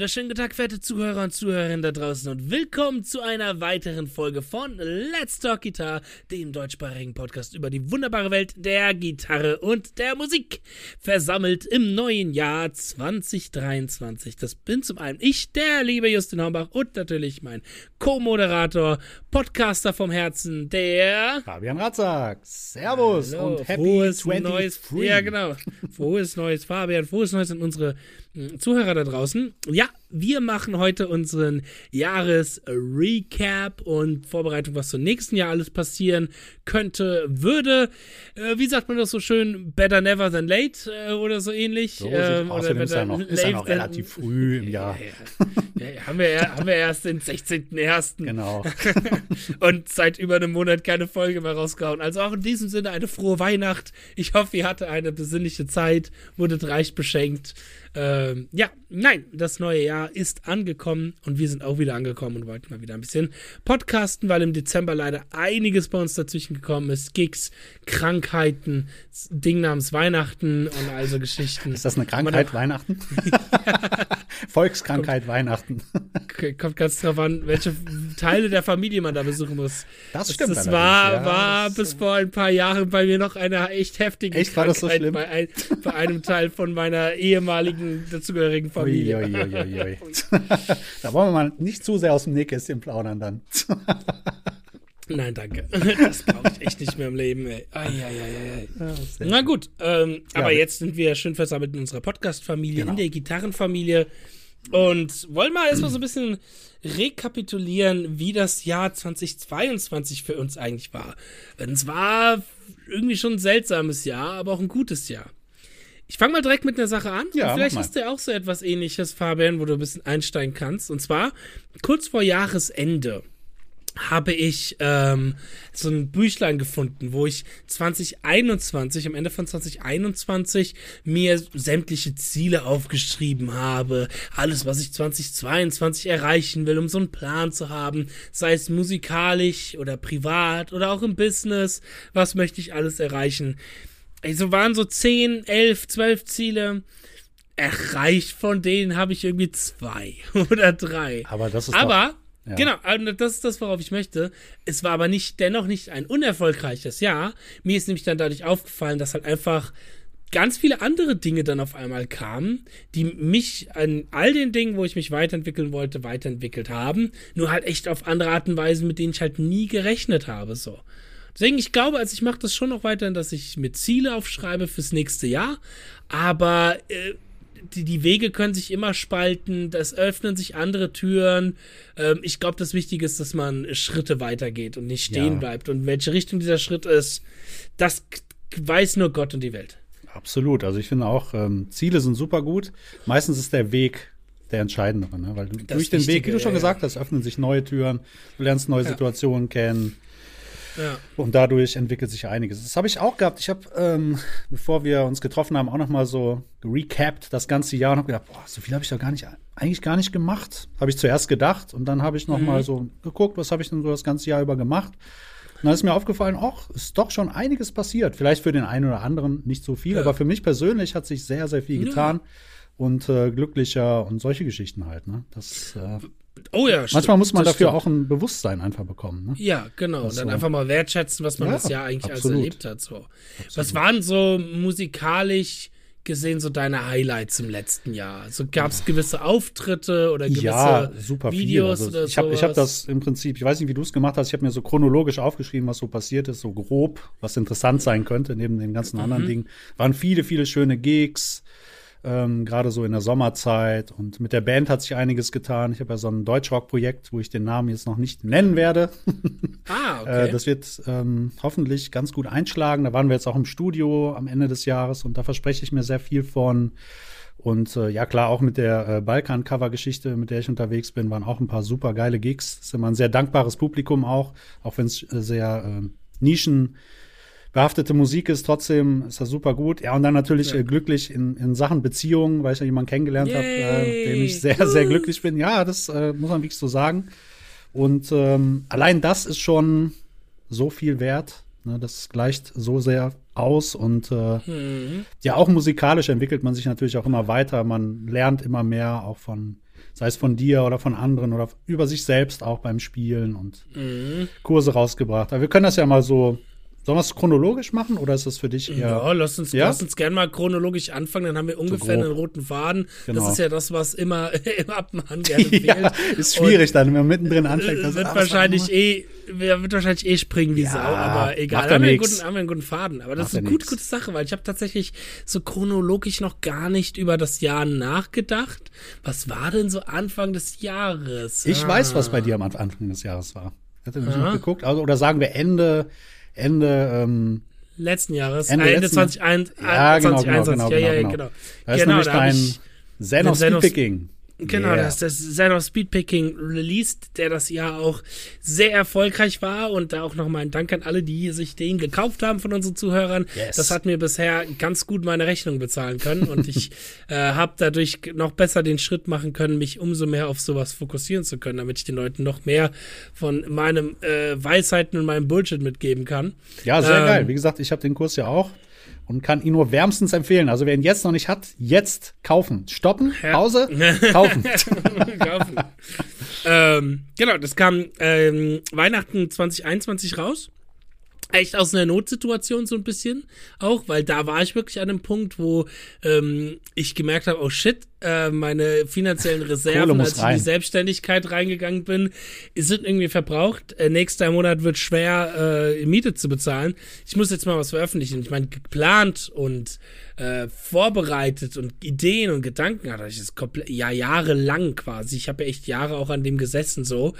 wunderschönen guten Tag, verehrte Zuhörer und Zuhörerinnen da draußen und willkommen zu einer weiteren Folge von Let's Talk Guitar, dem deutschsprachigen Podcast über die wunderbare Welt der Gitarre und der Musik. Versammelt im neuen Jahr 2023. Das bin zum einen ich, der liebe Justin Hombach und natürlich mein Co-Moderator, Podcaster vom Herzen, der Fabian Ratzak. Servus Hallo, und Happy frohes 23. neues, Ja, genau. Frohes neues Fabian, frohes neues an unsere mh, Zuhörer da draußen. Ja, wir machen heute unseren Jahresrecap und Vorbereitung, was zum nächsten Jahr alles passieren könnte, würde. Äh, wie sagt man das so schön? Better never than late äh, oder so ähnlich. So, ähm, außerdem ist ja noch, ist ja noch relativ früh im Jahr. Ja, ja, haben, wir, ja- haben wir erst den 16.01. Genau. und seit über einem Monat keine Folge mehr rausgehauen. Also auch in diesem Sinne eine frohe Weihnacht. Ich hoffe, ihr hattet eine besinnliche Zeit, wurdet reich beschenkt. Ähm, ja, nein, das neue Jahr ist angekommen und wir sind auch wieder angekommen und wollten mal wieder ein bisschen podcasten, weil im Dezember leider einiges bei uns dazwischen gekommen ist. Gigs, Krankheiten, Ding namens Weihnachten und also Geschichten. Ist das eine Krankheit, Weihnachten? Volkskrankheit, Weihnachten. Kommt ganz drauf an, welche Teile der Familie man da besuchen muss. Das stimmt Das allerdings, war, ja. war Das- bis vor ein paar Jahren bei mir noch eine echt heftige Echt? War das so schlimm? bei, ein, bei einem Teil von meiner ehemaligen dazugehörigen Familie. Ui, ui, ui, da wollen wir mal nicht zu sehr aus dem Nähkästchen plaudern dann. Nein, danke. Das brauche ich echt nicht mehr im Leben, ey. Ai, ai, ai. Na gut, ähm, aber wir- jetzt sind wir schön versammelt in unserer Podcast-Familie, Genau. in der Gitarrenfamilie und wollen mal erstmal so ein bisschen rekapitulieren, wie das Jahr 2022 für uns eigentlich war. Denn es war irgendwie schon ein seltsames Jahr, aber auch ein gutes Jahr. Ich fange mal direkt mit einer Sache an. Ja, vielleicht hast du ja auch so etwas ähnliches, Fabian, wo du ein bisschen einsteigen kannst. Und zwar kurz vor Jahresende habe ich ähm, so ein Büchlein gefunden, wo ich 2021, am Ende von 2021, mir sämtliche Ziele aufgeschrieben habe. Alles, was ich 2022 erreichen will, um so einen Plan zu haben. Sei es musikalisch oder privat oder auch im Business. Was möchte ich alles erreichen? Also waren so 10, 11, 12 Ziele. Erreicht von denen habe ich irgendwie zwei oder drei. Aber das ist Aber, ja. genau, das ist das, worauf ich möchte. Es war aber nicht, dennoch nicht ein unerfolgreiches Jahr. Mir ist nämlich dann dadurch aufgefallen, dass halt einfach ganz viele andere Dinge dann auf einmal kamen, die mich an all den Dingen, wo ich mich weiterentwickeln wollte, weiterentwickelt haben. Nur halt echt auf andere Art und Weise, mit denen ich halt nie gerechnet habe, so. Deswegen, ich glaube, also ich mache das schon noch weiterhin, dass ich mir Ziele aufschreibe fürs nächste Jahr, aber äh, die, die Wege können sich immer spalten, es öffnen sich andere Türen. Ähm, ich glaube, das Wichtige ist, dass man Schritte weitergeht und nicht stehen Ja. bleibt. Und welche Richtung dieser Schritt ist, das weiß nur Gott und die Welt. Absolut. Also ich finde auch, ähm, Ziele sind super gut. Meistens ist der Weg der entscheidendere, ne? weil du, durch den Weg, Wichtige, wie du schon ja, gesagt hast, öffnen sich neue Türen, du lernst neue Ja. Situationen kennen. Ja. Und dadurch entwickelt sich einiges. Das habe ich auch gehabt. Ich habe, ähm, bevor wir uns getroffen haben, auch noch mal so recapped das ganze Jahr und habe gedacht, boah, so viel habe ich doch gar nicht, eigentlich gar nicht gemacht. Habe ich zuerst gedacht und dann habe ich noch mal so geguckt, was habe ich denn so das ganze Jahr über gemacht. Und dann ist mir aufgefallen, ach, ist doch schon einiges passiert. Vielleicht für den einen oder anderen nicht so viel, Ja. aber für mich persönlich hat sich sehr, sehr viel Ja. getan. Und äh, glücklicher und solche Geschichten halt. Ne? Das, äh, Oh ja, stimmt. manchmal muss man Das dafür stimmt. auch ein Bewusstsein einfach bekommen. Ne? Ja, genau. Und dann so. einfach mal wertschätzen, was man Ja, das Jahr eigentlich alles absolut. erlebt hat. So. Was waren so musikalisch gesehen so deine Highlights im letzten Jahr? So gab es gewisse Auftritte oder gewisse ja, super Videos viel. oder Also ich habe ich hab sowas? das im Prinzip, ich weiß nicht, wie du es gemacht hast, ich habe mir so chronologisch aufgeschrieben, was so passiert ist, so grob, was interessant sein könnte, neben den ganzen Mhm. anderen Dingen. Waren viele, viele schöne Gigs, ähm, gerade so in der Sommerzeit. Und mit der Band hat sich einiges getan. Ich habe ja so ein Deutschrock-Projekt, wo ich den Namen jetzt noch nicht nennen werde. Ah, okay. Äh, das wird ähm, hoffentlich ganz gut einschlagen. Da waren wir jetzt auch im Studio am Ende des Jahres und da verspreche ich mir sehr viel von. Und äh, ja, klar, auch mit der äh, Balkan-Cover-Geschichte, mit der ich unterwegs bin, waren auch ein paar super geile Gigs. Das ist immer ein sehr dankbares Publikum auch, auch wenn es äh, sehr äh, Nischen behaftete Musik ist, trotzdem ist das super gut. Ja, und dann natürlich Ja. äh, glücklich in, in Sachen Beziehungen, weil ich ja jemanden kennengelernt habe, äh, dem ich sehr, sehr glücklich bin. Ja, das äh, muss man wirklich so sagen. Und ähm, allein das ist schon so viel wert. Ne, das gleicht so sehr aus und äh, Mhm. ja, auch musikalisch entwickelt man sich natürlich auch immer weiter. Man lernt immer mehr auch von sei es von dir oder von anderen oder über sich selbst auch beim Spielen und Mhm. Kurse rausgebracht. Aber wir können das ja mal so. Sollen wir es chronologisch machen oder ist das für dich eher? Ja, lass uns, Ja? lass uns gerne mal chronologisch anfangen, dann haben wir ungefähr grob. einen roten Faden. Genau. Das ist ja das, was immer im Abmachen gerne fehlt. ja, ist schwierig dann, wenn man mittendrin anfängt. Und, das- wird ah, wahrscheinlich eh, wird wahrscheinlich eh springen wie Ja, Sau, aber egal. Haben wir, guten, haben wir einen guten Faden. Aber das Macht ist eine ja gute, Sache, weil ich habe tatsächlich so chronologisch noch gar nicht über das Jahr nachgedacht. Was war denn so Anfang des Jahres? Ich Ah. weiß, was bei dir am Anfang des Jahres war. Ich hatte nämlich noch geguckt. Also, oder sagen wir Ende, Ende, ähm, Letzten Jahres, Ende Ende, letzten- 2021. Ja, genau, genau, 2021. genau, ja, ja, genau, ja, genau. genau. da ist genau, nämlich da dein of- Speedpicking. Genau, Yeah. das ist das Zen of Speedpicking released, der das Jahr auch sehr erfolgreich war und da auch nochmal ein Dank an alle, die sich den gekauft haben von unseren Zuhörern. Yes. Das hat mir bisher ganz gut meine Rechnung bezahlen können und ich äh, habe dadurch noch besser den Schritt machen können, mich umso mehr auf sowas fokussieren zu können, damit ich den Leuten noch mehr von meinem äh, Weisheiten und meinem Bullshit mitgeben kann. Ja, sehr Ähm, geil. Wie gesagt, ich habe den Kurs ja auch und kann ihn nur wärmstens empfehlen. Also wer ihn jetzt noch nicht hat, jetzt kaufen. Stoppen, Ja. Pause, kaufen. Kaufen. ähm, genau, das kam ähm, Weihnachten 2021 raus. Echt aus einer Notsituation so ein bisschen auch, weil da war ich wirklich an einem Punkt, wo ähm, ich gemerkt habe, oh shit, äh, meine finanziellen Reserven, als ich in rein. die Selbstständigkeit reingegangen bin, sind irgendwie verbraucht. Äh, nächster Monat wird schwer, äh, Miete zu bezahlen. Ich muss jetzt mal was veröffentlichen. Ich meine, geplant und äh, vorbereitet und Ideen und Gedanken hatte ich das komplett, ja, jahrelang quasi. Ich habe ja echt Jahre auch an dem gesessen so.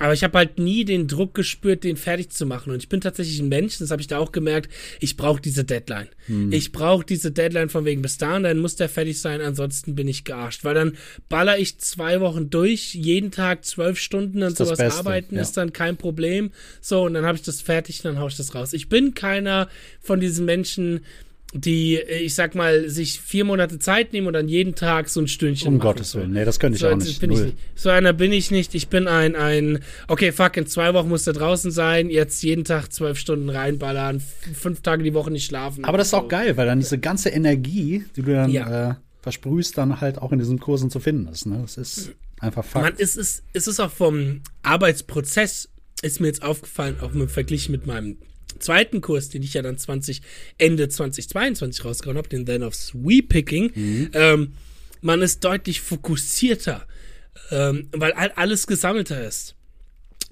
Aber ich habe halt nie den Druck gespürt, den fertig zu machen. Und ich bin tatsächlich ein Mensch, das habe ich da auch gemerkt, ich brauche diese Deadline. Hm. Ich brauche diese Deadline von wegen bis dahin, dann muss der fertig sein, ansonsten bin ich gearscht. Weil dann baller ich zwei Wochen durch, jeden Tag zwölf Stunden an Ist das sowas Beste, arbeiten, ja. ist dann kein Problem. So, und dann habe ich das fertig, dann hau ich das raus. Ich bin keiner von diesen Menschen, die, äh, ich sag mal, sich vier Monate Zeit nehmen und dann jeden Tag so ein Stündchen Um machen. Gottes Willen. Nee, das könnte ich So, auch nicht. bin ich nicht. So einer bin ich nicht. Ich bin ein, ein, okay, fuck, in zwei Wochen muss er draußen sein, jetzt jeden Tag zwölf Stunden reinballern, fünf Tage die Woche nicht schlafen. Aber das ist auch So. geil, weil dann diese ganze Energie, die du dann Ja. äh, versprühst, dann halt auch in diesen Kursen zu finden ist. Ne? Das ist einfach Fakt. Man, es ist, es ist auch vom Arbeitsprozess, ist mir jetzt aufgefallen, auch im Vergleich mit meinem zweiten Kurs, den ich ja dann 20, Ende 2022 rausgehauen habe, den Then of Sweepicking, Mhm. ähm, man ist deutlich fokussierter, ähm, weil all, alles gesammelter ist.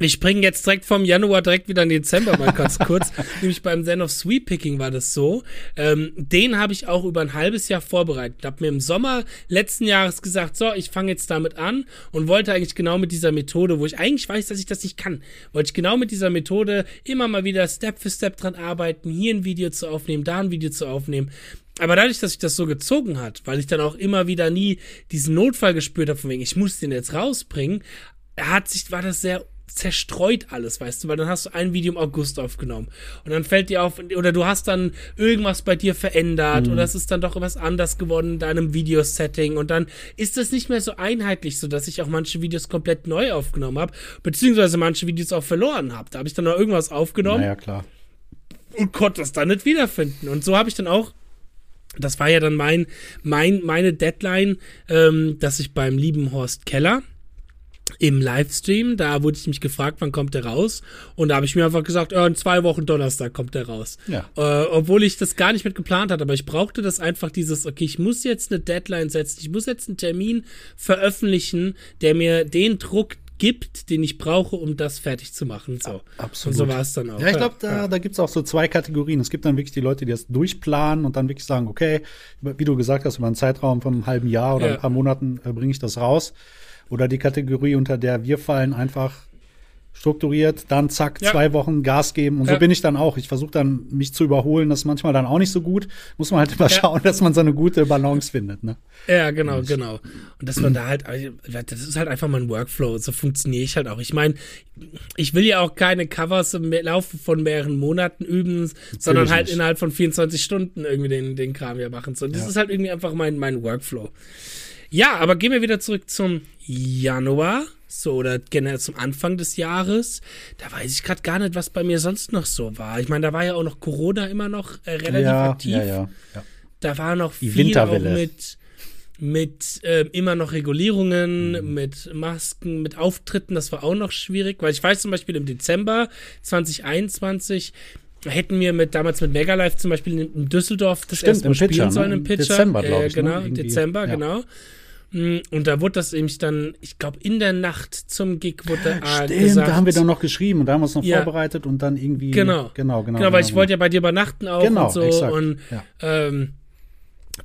Wir springen jetzt direkt vom Januar direkt wieder in den Dezember mal ganz kurz. Nämlich beim Zen of Sweep Picking war das so. Ähm, den habe ich auch über ein halbes Jahr vorbereitet. Hab mir im Sommer letzten Jahres gesagt, so, ich fange jetzt damit an und wollte eigentlich genau mit dieser Methode, wo ich eigentlich weiß, dass ich das nicht kann, wollte ich genau mit dieser Methode immer mal wieder Step für Step dran arbeiten, hier ein Video zu aufnehmen, da ein Video zu aufnehmen. Aber dadurch, dass sich das so gezogen hat, weil ich dann auch immer wieder nie diesen Notfall gespürt habe, von wegen, ich muss den jetzt rausbringen, hat sich, war das sehr zerstreut alles, weißt du, weil dann hast du ein Video im August aufgenommen und dann fällt dir auf, oder du hast dann irgendwas bei dir verändert oder es ist dann doch was anders geworden in deinem Videosetting und dann ist das nicht mehr so einheitlich, so dass ich auch manche Videos komplett neu aufgenommen habe, beziehungsweise manche Videos auch verloren habe. Da habe ich dann noch irgendwas aufgenommen naja, klar. und konnte das dann nicht wiederfinden. Und so habe ich dann auch, das war ja dann mein, mein, meine Deadline, ähm, dass ich beim lieben Horst Keller im Livestream, da wurde ich mich gefragt, wann kommt der raus? Und da habe ich mir einfach gesagt, ja, in zwei Wochen Donnerstag kommt der raus. Ja. Äh, obwohl ich das gar nicht mit geplant hatte, aber ich brauchte das einfach dieses, okay, ich muss jetzt eine Deadline setzen, ich muss jetzt einen Termin veröffentlichen, der mir den Druck gibt, den ich brauche, um das fertig zu machen. So. Absolut. Und so war es dann auch. Ja, ich glaube, da, da gibt es auch so zwei Kategorien. Es gibt dann wirklich die Leute, die das durchplanen und dann wirklich sagen, okay, wie du gesagt hast, über einen Zeitraum von einem halben Jahr oder Ja. ein paar Monaten äh, bringe ich das raus. Oder die Kategorie, unter der wir fallen, einfach strukturiert, dann zack, Ja. zwei Wochen Gas geben. Und Ja. so bin ich dann auch. Ich versuche dann, mich zu überholen. Das ist manchmal dann auch nicht so gut. Muss man halt immer schauen, dass man so eine gute Balance findet. Ne? Ja, genau, genau. Und dass man da halt, das ist halt einfach mein Workflow. So funktioniere ich halt auch. Ich meine, ich will ja auch keine Covers im Laufe von mehreren Monaten üben, sondern halt nicht. innerhalb von 24 Stunden irgendwie den, den Kram ja machen. So, das Ja. ist halt irgendwie einfach mein, mein Workflow. Ja, aber gehen wir wieder zurück zum Januar, so oder generell zum Anfang des Jahres. Da weiß ich gerade gar nicht, was bei mir sonst noch so war. Ich meine, da war ja auch noch Corona immer noch äh, relativ ja, aktiv. ja, ja, ja. Da war noch Die viel auch mit mit äh, immer noch Regulierungen, mhm. mit Masken, mit Auftritten, das war auch noch schwierig, weil ich weiß zum Beispiel im Dezember 2021 hätten wir mit damals mit Megalife zum Beispiel in Düsseldorf das Stimmt, erste Mal spielen Pitcher, sollen ne? im Pitcher. Dezember, glaube ich. Äh, genau, ne? Dezember, ja. genau. Mm, Und da wurde das nämlich dann, ich glaube, in der Nacht zum Gig wurde äh, Stimmt, gesagt. da haben wir dann noch geschrieben und da haben wir uns noch Ja. vorbereitet und dann irgendwie. Genau. Genau, genau. Genau, weil ich wollte ja bei dir übernachten auch Genau, und so. exakt, Und ja. ähm,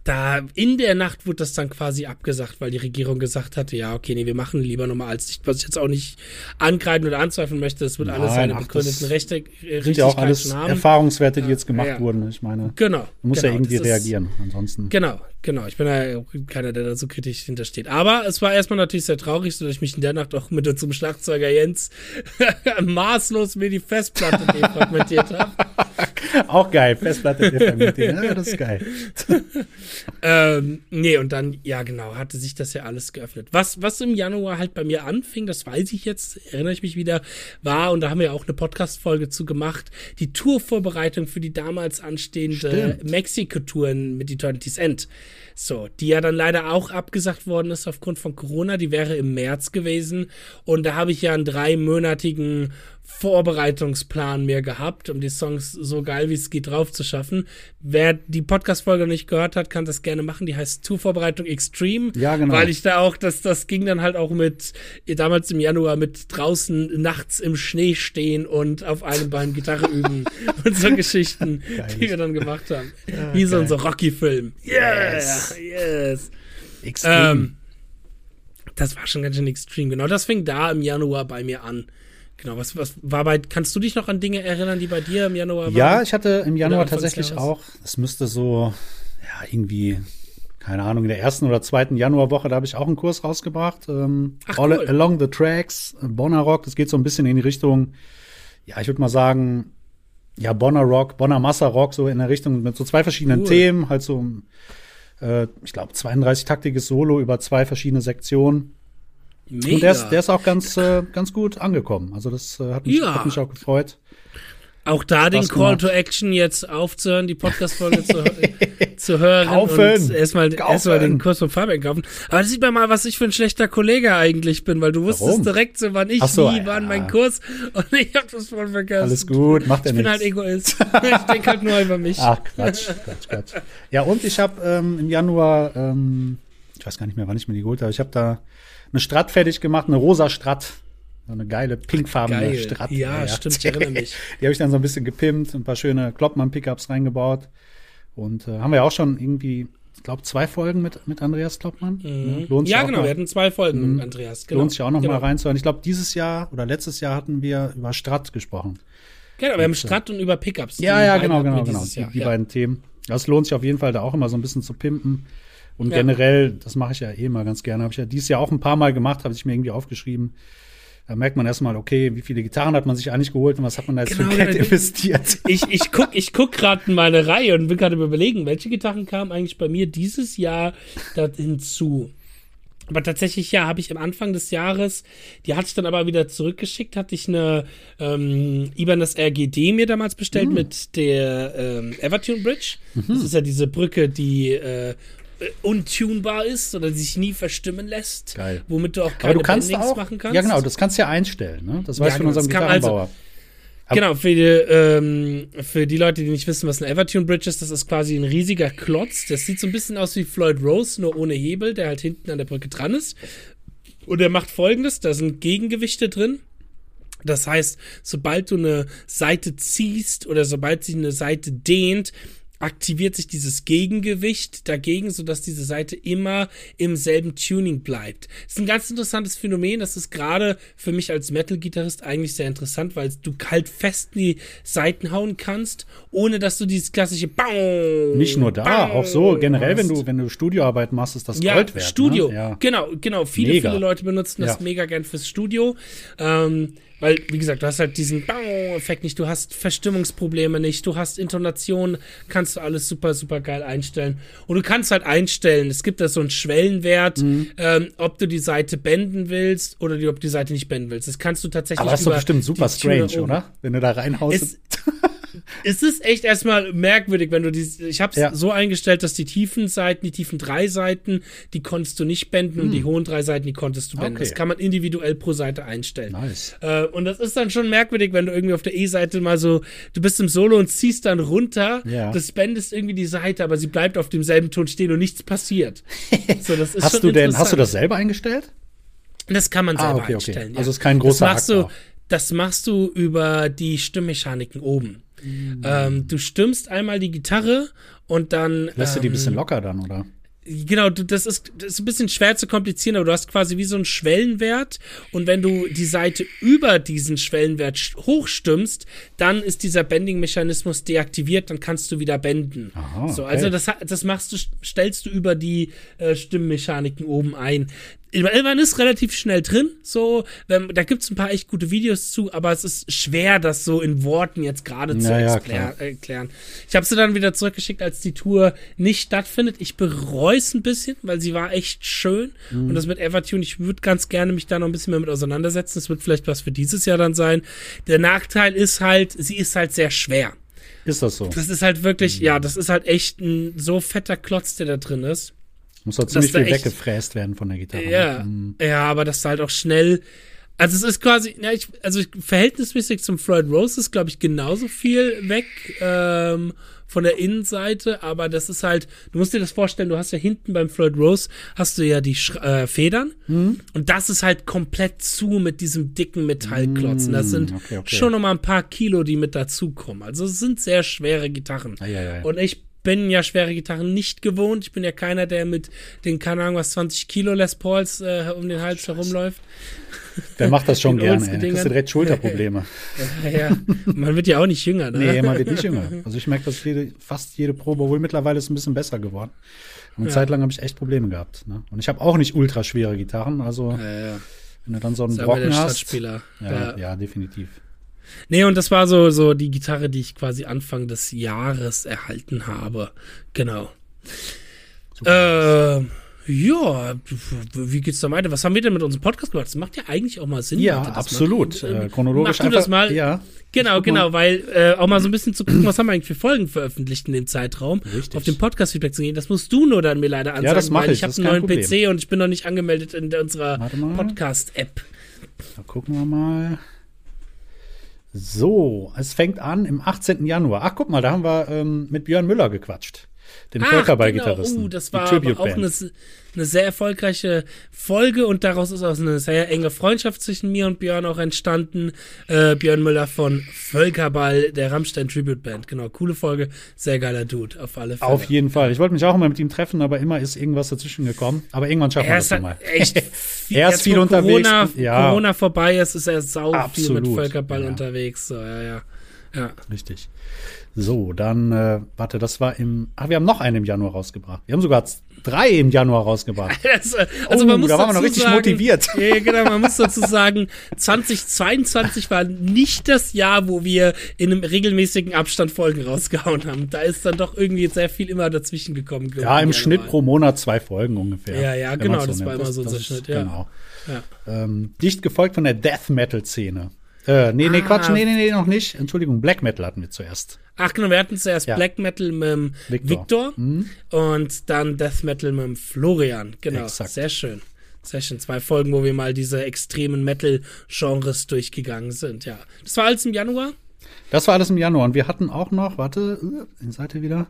da in der Nacht wurde das dann quasi abgesagt, weil die Regierung gesagt hatte, ja, okay, nee, wir machen lieber nochmal als nicht, was ich jetzt auch nicht angreifen oder anzweifeln möchte, das wird alles Nein, seine ach, begründeten das Rechte, äh, Sind ja auch alles haben. Erfahrungswerte, die jetzt gemacht ja. wurden. Ich meine, Genau. man muss genau, ja irgendwie das ist- reagieren. Ansonsten. Genau, genau. Ich bin ja keiner, der da so kritisch hintersteht. Aber es war erstmal natürlich sehr traurig, so dass ich mich in der Nacht auch mit unserem Schlagzeuger Jens maßlos mir die Festplatte defragmentiert habe. Auch geil. Festplatte defragmentieren. Ja, das ist geil. Ähm, nee, und dann, ja genau, hatte sich das ja alles geöffnet. Was, was im Januar halt bei mir anfing, das weiß ich jetzt, erinnere ich mich wieder, war, und da haben wir auch eine Podcast-Folge zu gemacht, die Tourvorbereitung für die damals anstehende. Mexiko-Tour mit Eternity's End. So, die ja dann leider auch abgesagt worden ist aufgrund von Corona, die wäre im März gewesen. Und da habe ich ja einen dreimonatigen Vorbereitungsplan mehr gehabt, um die Songs so geil wie es geht drauf zu schaffen. Wer die Podcast-Folge noch nicht gehört hat, kann das gerne machen. Die heißt Tour-Vorbereitung Extreme. Ja, genau. Weil ich da auch, das, das ging dann halt auch mit, damals im Januar, mit draußen nachts im Schnee stehen und auf einem Bein Gitarre üben und so Geschichten, Geil. die wir dann gemacht haben. Wie so unser Rocky-Film. Yes. yes. Extrem. Ähm, das war schon ganz schön extrem. Genau, das fing da im Januar bei mir an. Genau, was, was war bei, kannst du dich noch an Dinge erinnern, die bei dir im Januar waren? Ja, ich hatte im Januar tatsächlich auch, es müsste so, ja, irgendwie, keine Ahnung, in der ersten oder zweiten Januarwoche, da habe ich auch einen Kurs rausgebracht. Ähm, Ach, All cool. Along the Tracks, Bonner Rock, das geht so ein bisschen in die Richtung, ja, ich würde mal sagen, ja, Bonner Rock, Bonner Massa Rock, so in der Richtung mit so zwei verschiedenen Cool. Themen, halt so, äh, ich glaube, 32-taktiges Solo über zwei verschiedene Sektionen. Mega. Und der ist, der ist auch ganz, äh, ganz gut angekommen. Also das äh, hat, mich, Ja. hat mich auch gefreut. Auch da den Call gemacht. to Action jetzt aufzuhören, die Podcast-Folge zu, zu hören Kaufen. und erstmal erstmal den Kurs von Fabian kaufen. Aber da sieht man mal, was ich für ein schlechter Kollege eigentlich bin, weil du wusstest Warum? direkt so, wann ich so, wie, ja. wann mein Kurs und ich hab das voll vergessen. Alles gut, macht ja Ich bin nichts. halt Egoist. ich denke halt nur über mich. Ach, Quatsch, Quatsch, Quatsch. Ja, und ich habe ähm, im Januar, ähm, ich weiß gar nicht mehr, wann ich mir die geholt habe, ich habe da eine Strat fertig gemacht, eine rosa Strat. So eine geile pinkfarbene Geil. Strat. Ja, stimmt, ich erinnere mich. Die habe ich dann so ein bisschen gepimpt, ein paar schöne Kloppmann-Pickups reingebaut. Und äh, haben wir auch schon irgendwie, ich glaube, zwei Folgen mit, mit Andreas Kloppmann. Ne? Lohnt sich ja, auch genau, mal- wir hatten zwei Folgen mit Andreas. Genau. Lohnt sich auch noch genau. mal reinzuhören. Ich glaube, dieses Jahr oder letztes Jahr hatten wir über Strat gesprochen. Genau, wir haben Strat und über Pickups. Ja, ja, genau, genau, genau. Die, die ja. beiden Themen. Das lohnt sich auf jeden Fall da auch immer so ein bisschen zu pimpen. Und Ja. generell, das mache ich ja eh immer ganz gerne. Habe ich ja dieses Jahr auch ein paar Mal gemacht, habe ich mir irgendwie aufgeschrieben. Da merkt man erstmal, okay, wie viele Gitarren hat man sich eigentlich geholt und was hat man da jetzt Genau, für Geld investiert? Ich, ich guck, ich guck gerade in meine Reihe und bin gerade überlegen, welche Gitarren kamen eigentlich bei mir dieses Jahr da hinzu. Aber tatsächlich, ja, habe ich am Anfang des Jahres, die hatte ich dann aber wieder zurückgeschickt, hatte ich eine ähm, Ibanez RGD mir damals bestellt Hm. mit der ähm, Evertune Bridge. Mhm. Das ist ja diese Brücke, die äh, untunbar ist oder sich nie verstimmen lässt. Geil. Womit du auch Aber keine du Bendings auch, machen kannst. ja genau, das kannst du ja einstellen. Ne? Das Ja, weißt du von genau, unserem also- Gitarrenbauer. Ab- Genau, für die, ähm, für die Leute, die nicht wissen, was eine Evertune Bridge ist, das ist quasi ein riesiger Klotz. Das sieht so ein bisschen aus wie Floyd Rose, nur ohne Hebel, der halt hinten an der Brücke dran ist. Und er macht folgendes: da sind Gegengewichte drin. Das heißt, sobald du eine Seite ziehst oder sobald sich eine Seite dehnt, aktiviert sich dieses Gegengewicht dagegen, sodass diese Seite immer im selben Tuning bleibt. Das ist ein ganz interessantes Phänomen. Das ist gerade für mich als Metal-Gitarrist eigentlich sehr interessant, weil du halt fest in die Seiten hauen kannst, ohne dass du dieses klassische Bau. Nicht nur da, auch so generell, wenn du, wenn du Studioarbeit machst, ist das Ja, Gold wert. Studio. Ne? Ja. Genau, genau. Viele, Mega. viele Leute benutzen das Ja. mega gern fürs Studio. Ähm, weil, wie gesagt, du hast halt diesen Bau-Effekt nicht, du hast Verstimmungsprobleme nicht, du hast Intonation, kannst du alles super, super geil einstellen. Und du kannst halt einstellen, es gibt da so einen Schwellenwert, Mhm. ähm, ob du die Seite benden willst oder die, ob du die Seite nicht benden willst. Das kannst du tatsächlich Aber das ist doch bestimmt super strange, oder? Wenn du da reinhaust. Es, ist echt erstmal merkwürdig, wenn du die. Ich habe es Ja. so eingestellt, dass die tiefen Seiten, die tiefen drei Seiten, die konntest du nicht benden und die hohen drei Seiten, die konntest du benden. Hm. Okay. Das kann man individuell pro Seite einstellen. Nice. Äh, und das ist dann schon merkwürdig, wenn du irgendwie auf der E-Seite mal so, du bist im Solo und ziehst dann runter, Ja. das bendest irgendwie die Seite, aber sie bleibt auf demselben Ton stehen und nichts passiert. so, Hast du denn, hast du das selber eingestellt? Das kann man Ah, selber okay, okay. einstellen. Ja. Also ist kein großer das machst du, Akt auch. Das machst du über die Stimmmechaniken oben. Mm. Ähm, du stimmst einmal die Gitarre und dann. Lässt du die ein ähm, bisschen locker dann, oder? Genau, du, das, ist, das ist ein bisschen schwer zu komplizieren, aber du hast quasi wie so einen Schwellenwert und wenn du die Seite über diesen Schwellenwert sch- hochstimmst, dann ist dieser Bending-Mechanismus deaktiviert, dann kannst du wieder benden. Aha, so, okay. also das, das machst du, stellst du über die äh, Stimmmechaniken oben ein. Man ist relativ schnell drin, so, wenn, da gibt's ein paar echt gute Videos zu, aber es ist schwer, das so in Worten jetzt gerade zu Ja, ja, erklär, erklären. Ich habe sie dann wieder zurückgeschickt, als die Tour nicht stattfindet. Ich bereue es ein bisschen, weil sie war echt schön. Mhm. Und das mit Evertune, ich würde ganz gerne mich da noch ein bisschen mehr mit auseinandersetzen. Das wird vielleicht was für dieses Jahr dann sein. Der Nachteil ist halt, sie ist halt sehr schwer. Ist das so? Das ist halt wirklich, Mhm. ja, das ist halt echt ein so fetter Klotz, der da drin ist. Muss doch ziemlich da viel echt- weggefräst werden von der Gitarre. Ja, Mhm. ja, aber das ist halt auch schnell. Also es ist quasi, ja, ich, also ich, verhältnismäßig zum Floyd Rose ist, glaube ich, genauso viel weg ähm, von der Innenseite, aber das ist halt, du musst dir das vorstellen, du hast ja hinten beim Floyd Rose, hast du ja die Sch äh, Federn Mhm. und das ist halt komplett zu mit diesem dicken Metallklotz. Und das sind Mhm, okay, okay. schon noch mal ein paar Kilo, die mit dazukommen. Also es sind sehr schwere Gitarren. Ah, ja, ja. Und ich bin ja schwere Gitarren nicht gewohnt. Ich bin ja keiner, der mit den, keine Ahnung, was 20 Kilo Les Pauls äh, um den Hals herumläuft. Wer macht das schon gerne? Ey. Da kriegst Dingern. du direkt Schulterprobleme. Ja, ja. Man wird ja auch nicht jünger, ne? nee, man wird nicht jünger. Also ich merke, dass jede, fast jede Probe, obwohl mittlerweile ist es ein bisschen besser geworden. Und eine Ja. Zeit lang habe ich echt Probleme gehabt. Ne? Und ich habe auch nicht ultra schwere Gitarren. Also Ja, ja. wenn du dann so einen Brocken hast. Ja. ja, definitiv. Nee, und das war so, so die Gitarre, die ich quasi Anfang des Jahres erhalten habe. Genau. Ähm, ja, wie geht's da weiter? Was haben wir denn mit unserem Podcast gemacht? Das macht ja eigentlich auch mal Sinn. Ja, das absolut. Macht, Äh, chronologisch Mach du das mal. Ja. Genau, genau, weil äh, auch mal so ein bisschen zu gucken, was haben wir eigentlich für Folgen veröffentlicht in dem Zeitraum, Richtig. auf dem Podcast-Feedback zu gehen. Das musst du nur dann mir leider anzeigen, das mach weil ich, ich habe das einen neuen Problem. PC und ich bin noch nicht angemeldet in unserer. Podcast-App. Da gucken wir mal. So, es fängt an im 18. Januar. Ach, guck mal, da haben wir ähm, mit Björn Müller gequatscht. Dem Völkerball-Gitarristen. Genau. Oh, das war aber auch eine, eine sehr erfolgreiche Folge und daraus ist auch eine sehr enge Freundschaft zwischen mir und Björn auch entstanden. Äh, Björn Müller von Völkerball, der Rammstein Tribute Band. Genau, coole Folge, sehr geiler Dude, auf alle Fälle. Auf jeden Fall. Ich wollte mich auch mal mit ihm treffen, aber immer ist irgendwas dazwischen gekommen. Aber irgendwann schaffen wir das ist noch halt echt viel, Er ist viel unterwegs. Corona, Ja. Corona vorbei ist, ist er sau viel Absolut. mit Völkerball Ja. unterwegs. So, ja, ja. Ja. Richtig. So, dann, äh, warte, das war im. Ach, wir haben noch einen im Januar rausgebracht. Wir haben sogar drei im Januar rausgebracht. Also, also Oh, man muss da waren wir noch richtig sagen, motiviert. Ja, genau, man muss dazu sagen, 2022 war nicht das Jahr, wo wir in einem regelmäßigen Abstand Folgen rausgehauen haben. Da ist dann doch irgendwie sehr viel immer dazwischen gekommen. Ja, im Januar. Schnitt pro Monat zwei Folgen ungefähr. Ja, ja, genau, man's das war nimmt. immer so unser Schnitt, ja. Genau. Ja. Ähm, dicht gefolgt von der Death Metal Szene. Äh, nee, nee, Ah. Quatsch, nee, nee, nee, noch nicht. Entschuldigung, Black Metal hatten wir zuerst. Ach genau, wir hatten zuerst Ja. Black Metal mit dem Victor. Mhm. Victor, und dann Death Metal mit dem Florian. Genau, Exakt. sehr schön. Sehr schön. Zwei Folgen, wo wir mal diese extremen Metal-Genres durchgegangen sind, ja. Das war alles im Januar? Das war alles im Januar. Und wir hatten auch noch, warte, äh, Seite wieder.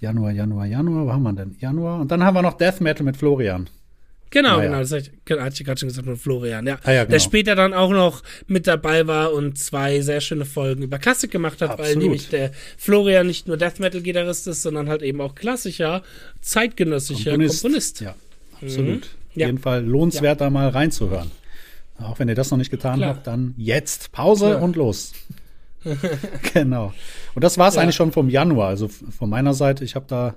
Januar, Januar, Januar. Wo haben wir denn? Januar. Und dann haben wir noch Death Metal mit Florian. Genau, Ah, ja. genau, das hatte ich, hatte ich gerade schon gesagt mit Florian, ja. Ah, ja, Der genau. später dann auch noch mit dabei war und zwei sehr schöne Folgen über Klassik gemacht hat, weil Absolut. nämlich der Florian nicht nur Death Metal Gitarrist ist, sondern halt eben auch klassischer, zeitgenössischer Komponist. Ja, absolut. Mhm. Auf Ja. jeden Fall lohnenswert, da mal reinzuhören. Auch wenn ihr das noch nicht getan Klar. habt, dann jetzt Pause Klar. und los. genau. Und das war es Ja. eigentlich schon vom Januar. Also von meiner Seite, ich habe da,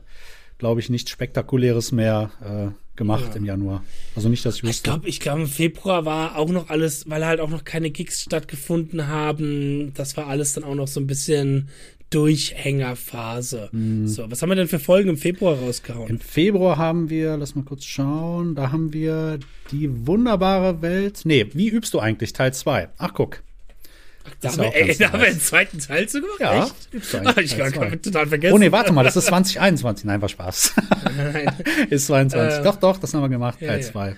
glaube ich, nichts Spektakuläres mehr äh, gemacht Ja. im Januar. Also nicht, dass ich Ich wüsste. glaube, ich glaube, im Februar war auch noch alles, weil halt auch noch keine Gigs stattgefunden haben. Das war alles dann auch noch so ein bisschen Durchhängerphase. So, was haben wir denn für Folgen im Februar rausgehauen? Im Februar haben wir, lass mal kurz schauen, da haben wir die wunderbare Welt. Nee, wie übst du eigentlich? Teil 2. Ach, guck. Da haben, ja wir, ey, da haben wir einen zweiten Teil zu gemacht? Ja, Echt? gibt's Ah, ich habe total vergessen. Oh nee, warte mal, das ist 2021. Nein, war Spaß. Nein. ist 22. Äh, doch, doch, das haben wir gemacht. ja, Teil ja. 2.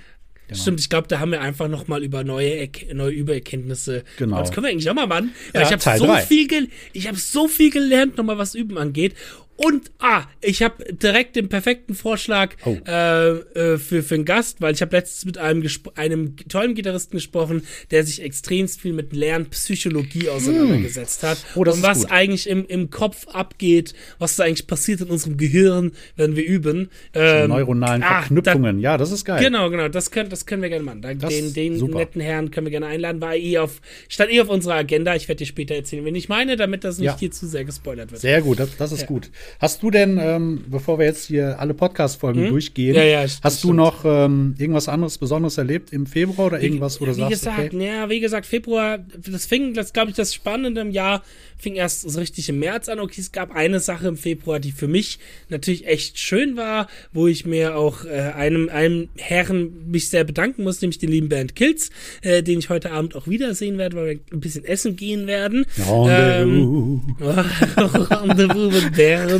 Genau. Stimmt, ich glaube, da haben wir einfach noch mal über neue, Erke- neue Übererkenntnisse. Genau. Das können wir eigentlich auch mal machen. Ja, Ja, ich habe so viel, ich habe so viel gelernt, noch mal was Üben angeht. Und ah, ich habe direkt den perfekten Vorschlag Oh. äh, äh, für für einen Gast, weil ich habe letztens mit einem einem tollen Gitarristen gesprochen, der sich extremst viel mit Lernpsychologie auseinandergesetzt hat Oh, und was gut. eigentlich im, im Kopf abgeht, was da eigentlich passiert in unserem Gehirn, wenn wir üben. Ähm, Neuronalen ah, Verknüpfungen. ja, das ist geil. Genau, genau, das können, das können wir gerne machen. Da, den den netten Herrn können wir gerne einladen. War eh auf, stand eh auf unserer Agenda. Ich werde dir später erzählen, wen ich meine, damit das nicht Ja. hier zu sehr gespoilert wird. Sehr gut, das, das ist Ja. gut. Hast du denn, ähm, bevor wir jetzt hier alle Podcast-Folgen durchgehen, Hm? Ja, ja, das hast du stimmt. noch ähm, irgendwas anderes Besonderes erlebt im Februar oder irgendwas, wo du wie sagst, gesagt, okay, ja, wie gesagt, Februar, das fing, das glaube ich, das Spannende im Jahr fing erst so richtig im März an. Okay, es gab eine Sache im Februar, die für mich natürlich echt schön war, wo ich mir auch äh, einem, einem Herren mich sehr bedanken muss, nämlich den lieben Bernd Kilz, äh, den ich heute Abend auch wiedersehen werde, weil wir ein bisschen essen gehen werden. Ähm, Rendezvous. Rendezvous mit Bernd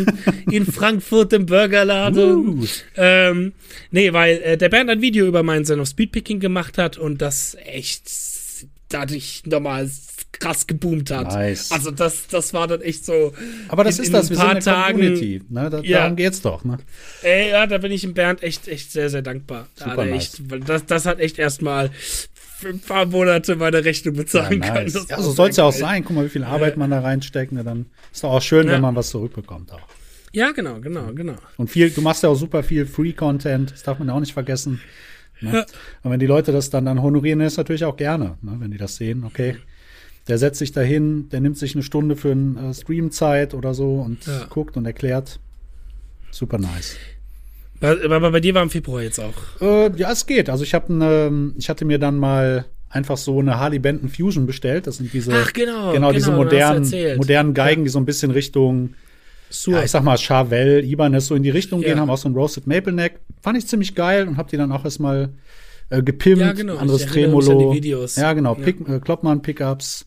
in Frankfurt im Burgerladen. Uh. Ähm, nee, weil äh, der Bernd ein Video über meinen Son of Speedpicking gemacht hat und das echt dadurch nochmal krass geboomt hat. Nice. Also das, das war dann echt so. Aber das in- ist in das, ein wir paar sind eine Tagen- Community. Ne? Da, Ja. Darum geht's doch. Ne? Ey, ja, da bin ich dem Bernd echt, echt sehr, sehr dankbar. Da Super er nice. echt, das, das hat echt erstmal für ein paar Monate meine Rechnung Ja, bezahlen können. nice. Das ja, so soll es ja auch sein. Guck mal, wie viel Arbeit man da reinsteckt. Ne? Dann ist doch auch schön, Ja. wenn man was zurückbekommt auch. Ja, genau, genau, genau. Und viel, du machst ja auch super viel Free-Content, das darf man ja auch nicht vergessen. Ne? Ja. Und wenn die Leute das dann, dann honorieren, ist natürlich auch gerne, ne? wenn die das sehen, okay. Der setzt sich dahin, der nimmt sich eine Stunde für einen äh, Streamzeit oder so und Ja. guckt und erklärt. Super nice. Aber aber bei dir war im Februar jetzt auch. Äh, ja, es geht. Also ich habe eine, ich hatte mir dann mal einfach so eine Harley Benton Fusion bestellt. Das sind diese, Ach, genau, genau diese genau, hast modernen, modernen Geigen, die so ein bisschen Richtung ja, ich sag mal, Charvel, Ibanez so in die Richtung Ja. gehen, haben auch so ein Roasted Maple Neck. Fand ich ziemlich geil und hab die dann auch erstmal äh, gepimpt. Ja, genau. Anderes Tremolo. an die Videos. Ja, genau. Ja. Pick, äh, Kloppmann Pickups.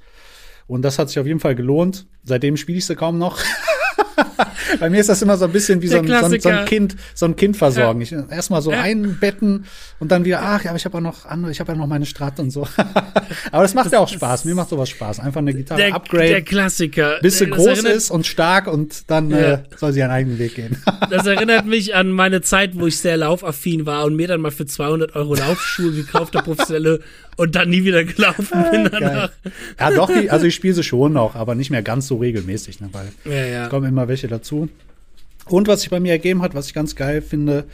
Und das hat sich auf jeden Fall gelohnt. Seitdem spiele ich sie kaum noch. Bei mir ist das immer so ein bisschen wie so ein, so, ein, so ein Kind, so ein Kind versorgen. Ich erstmal so Ja. einbetten und dann wieder, ach ja, aber ich habe ja noch andere, ich habe ja noch meine Strat und so. aber das macht ja auch Spaß. Mir macht sowas Spaß. Einfach eine Gitarre der, upgrade der Klassiker. bis sie Das groß erinnert- ist und stark und dann Ja. äh, soll sie ihren eigenen Weg gehen. Das erinnert mich an meine Zeit, wo ich sehr laufaffin war und mir dann mal für 200 Euro Laufschuhe gekauft habe, professionelle, und dann nie wieder gelaufen bin danach. Geil. Ja, doch, also ich spiele sie schon noch, aber nicht mehr ganz so regelmäßig, ne, weil Ja, ja. es kommen immer welche dazu. Und was sich bei mir ergeben hat, was ich ganz geil finde,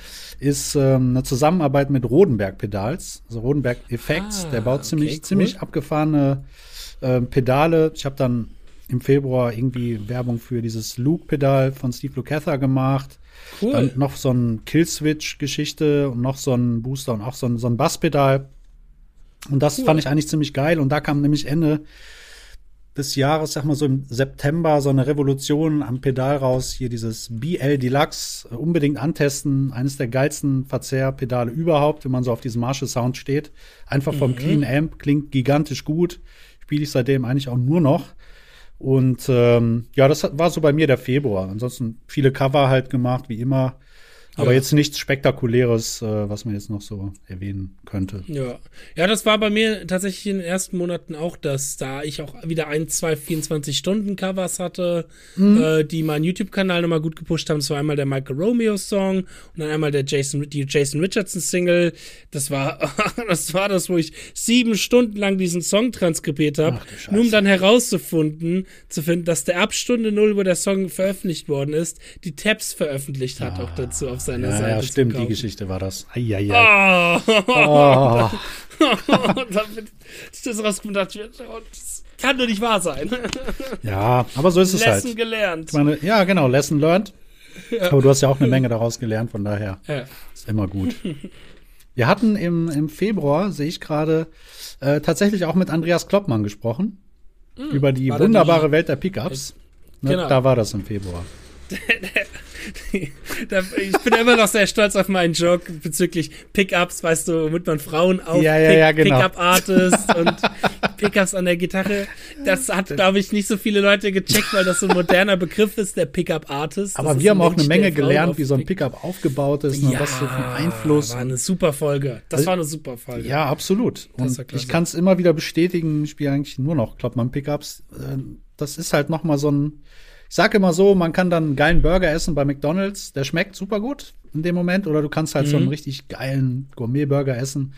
ist ähm, eine Zusammenarbeit mit Rodenberg Pedals, also Rodenberg Effects. Ah, der baut ziemlich, okay, cool. ziemlich abgefahrene ähm, Pedale. Ich habe dann im Februar irgendwie Werbung für dieses Luke-Pedal von Steve Lukather gemacht. Cool. Dann noch so ein Killswitch-Geschichte und noch so ein Booster und auch so ein, so ein Basspedal. Und das Cool. fand ich eigentlich ziemlich geil. Und da kam nämlich Ende des Jahres, sag mal so im September, so eine Revolution am Pedal raus. Hier dieses BL Deluxe, äh, unbedingt antesten. Eines der geilsten Verzehrpedale überhaupt, wenn man so auf diesen Marshall Sound steht. Einfach vom Clean Amp, klingt gigantisch gut. Spiele ich seitdem eigentlich auch nur noch. Und ähm, ja, das war so bei mir der Februar. Ansonsten viele Cover halt gemacht, wie immer. Aber Ja. jetzt nichts Spektakuläres, äh, was man jetzt noch so erwähnen könnte. Ja. ja, das war bei mir tatsächlich in den ersten Monaten auch, dass da ich auch wieder ein, zwei 24-Stunden-Covers hatte, Mhm. äh, die meinen YouTube-Kanal nochmal gut gepusht haben. Das war einmal der Michael Romeo-Song und dann einmal der Jason, die Jason Richardson-Single. Das war, das war das, wo ich sieben Stunden lang diesen Song transkribiert habe, nur um dann herauszufinden, zu finden, dass der ab Stunde null, wo der Song veröffentlicht worden ist, die Tabs veröffentlicht hat auch dazu auf seiner Ja, Seite. ja, stimmt, die. Geschichte war das. Eieiei. Oh. Oh. bin ich das rausgekommen dachte, ich, oh, das kann doch nicht wahr sein. Ja, aber so ist es Lesson halt. gelernt. Ich meine, ja, genau, Lesson learned. Aber du hast ja auch eine Menge daraus gelernt, von daher Ja. ist immer gut. Wir hatten im, im Februar, sehe ich gerade, äh, tatsächlich auch mit Andreas Kloppmann gesprochen. über die wunderbare Welt der Pickups. Ne, Genau. Da war das im Februar. ich bin immer noch sehr stolz auf meinen Joke bezüglich Pickups, weißt du, womit man Frauen auf ja, ja, ja, genau. Pickup-Artist und Pickups an der Gitarre. Das hat, glaube ich, nicht so viele Leute gecheckt, weil das so ein moderner Begriff ist, der Pickup-Artist. Aber wir haben auch eine Menge gelernt, wie so ein Pickup aufgebaut ist und was so für einen Einfluss. War eine super Folge. Das war eine super Folge. Ja, absolut. Und ich kann es immer wieder bestätigen, ich spiele eigentlich nur noch Kloppmann-Pickups. Das ist halt noch mal so ein ich sage immer so, man kann dann einen geilen Burger essen bei McDonald's, der schmeckt super gut in dem Moment, oder du kannst halt mhm. so einen mhm. richtig geilen Gourmet-Burger essen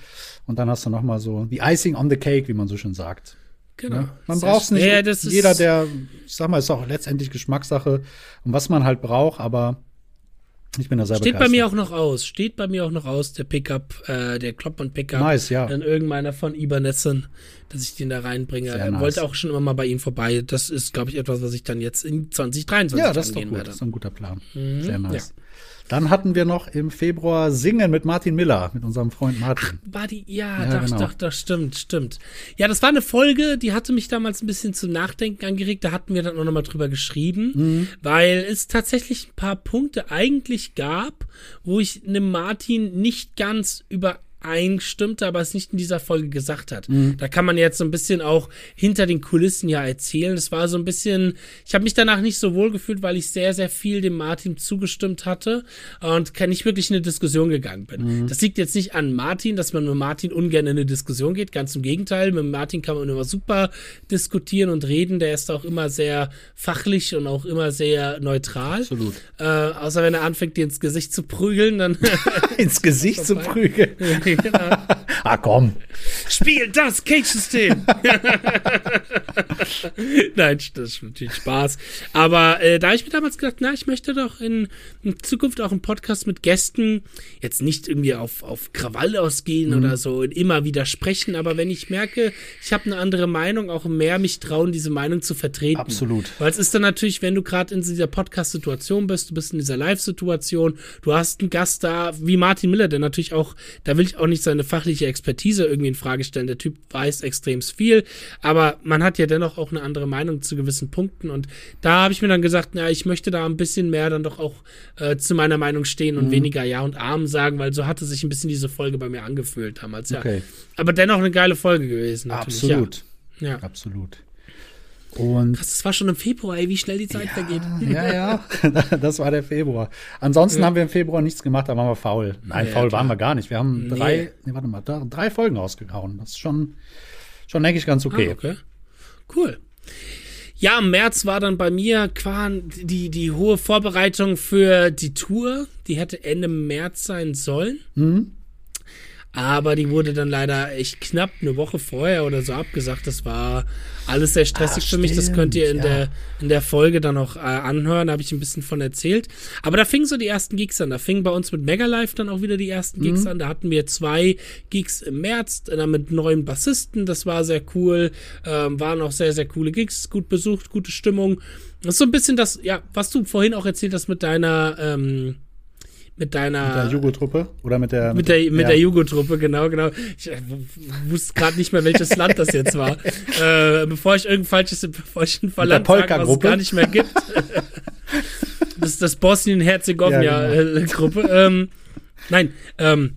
und dann hast du noch mal so die Icing on the Cake, wie man so schön sagt. Genau. Ja? Man braucht es nicht. Ja, jeder, der, ich sag mal, ist auch letztendlich Geschmackssache und was man halt braucht, aber ich bin da selber Steht begeistert. bei mir auch noch aus. Steht bei mir auch noch aus, der Pickup, äh, der Kloppmann Pickup. Nice, ja. Dann irgendeiner von Ibanesen, dass ich den da reinbringe. Sehr nice. Wollte auch schon immer mal bei ihm vorbei. Das ist, glaube ich, etwas, was ich dann jetzt in 2023 Ja, das ist doch gut. Werde. Das ist ein guter Plan. Mhm. Sehr nice. Ja. Dann hatten wir noch im Februar Singen mit Martin Miller, mit unserem Freund Martin. Ach, war die, ja, ja doch, genau. doch, doch, stimmt, stimmt. Ja, das war eine Folge, die hatte mich damals ein bisschen zum Nachdenken angeregt. Da hatten wir dann auch nochmal drüber geschrieben, mhm. weil es tatsächlich ein paar Punkte eigentlich gab, wo ich einem Martin nicht ganz über einstimmte, aber es nicht in dieser Folge gesagt hat. Mhm. Da kann man jetzt so ein bisschen auch hinter den Kulissen ja erzählen. Es war so ein bisschen, ich habe mich danach nicht so wohl gefühlt, weil ich sehr, sehr viel dem Martin zugestimmt hatte und nicht wirklich in eine Diskussion gegangen bin. Mhm. Das liegt jetzt nicht an Martin, dass man mit Martin ungern in eine Diskussion geht. Ganz im Gegenteil, mit Martin kann man immer super diskutieren und reden. Der ist auch immer sehr fachlich und auch immer sehr neutral. Absolut. Äh, außer wenn er anfängt, dir ins Gesicht zu prügeln, dann ins Gesicht zu prügeln. Genau. ah, komm. Spiel das Cage-System. Nein, das ist natürlich Spaß. Aber äh, da habe ich mir damals gedacht, na, ich möchte doch in, in, Zukunft auch einen Podcast mit Gästen jetzt nicht irgendwie auf, auf Krawall ausgehen mhm. oder so und immer widersprechen, aber wenn ich merke, ich habe eine andere Meinung, auch mehr mich trauen, diese Meinung zu vertreten. Absolut. Weil es ist dann natürlich, wenn du gerade in dieser Podcast-Situation bist, du bist in dieser Live-Situation, du hast einen Gast da, wie Martin Miller, der natürlich auch, da will ich auch nicht seine fachliche Expertise irgendwie in Frage stellen. Der Typ weiß extrem viel, aber man hat ja dennoch auch eine andere Meinung zu gewissen Punkten. Und da habe ich mir dann gesagt, na, ich möchte da ein bisschen mehr dann doch auch äh, zu meiner Meinung stehen und mhm. weniger Ja und Arm sagen, weil so hatte sich ein bisschen diese Folge bei mir angefühlt damals. Ja. Okay. Aber dennoch eine geile Folge gewesen. Absolut. Ja. ja. Absolut. Und Krass, das war schon im Februar, ey, wie schnell die Zeit ja, vergeht. Ja, ja, das war der Februar. Ansonsten ja. haben wir im Februar nichts gemacht, da waren wir faul. Nein, ja, faul klar. waren wir gar nicht. Wir haben nee. drei, nee, warte mal, drei Folgen rausgehauen. Das ist schon, schon denke ich, ganz okay. Ah, okay. Cool. Ja, im März war dann bei mir die, die hohe Vorbereitung für die Tour. Die hätte Ende März sein sollen. Mhm. Aber die wurde dann leider echt knapp eine Woche vorher oder so abgesagt. Das war alles sehr stressig Ach, für mich. Das könnt ihr in, ja. der, in der Folge dann noch äh, anhören. Da habe ich ein bisschen von erzählt. Aber da fingen so die ersten Gigs an. Da fingen bei uns mit Megalife dann auch wieder die ersten Gigs mhm. an. Da hatten wir zwei Gigs im März dann mit neuen Bassisten. Das war sehr cool. Ähm, waren auch sehr, sehr coole Gigs. Gut besucht, gute Stimmung. Das ist so ein bisschen das, ja, was du vorhin auch erzählt hast mit deiner, ähm, mit deiner. Mit der Jugo-Truppe? Oder mit der. Mit, der, mit ja. der Jugo-Truppe, genau, genau. Ich äh, wusste gerade nicht mehr, welches Land das jetzt war. Äh, bevor ich irgendein falsches, bevor ich ein Land sage, was es gar nicht mehr gibt. das ist das Bosnien-Herzegowina-Gruppe. Ja, genau. ähm, nein, ähm,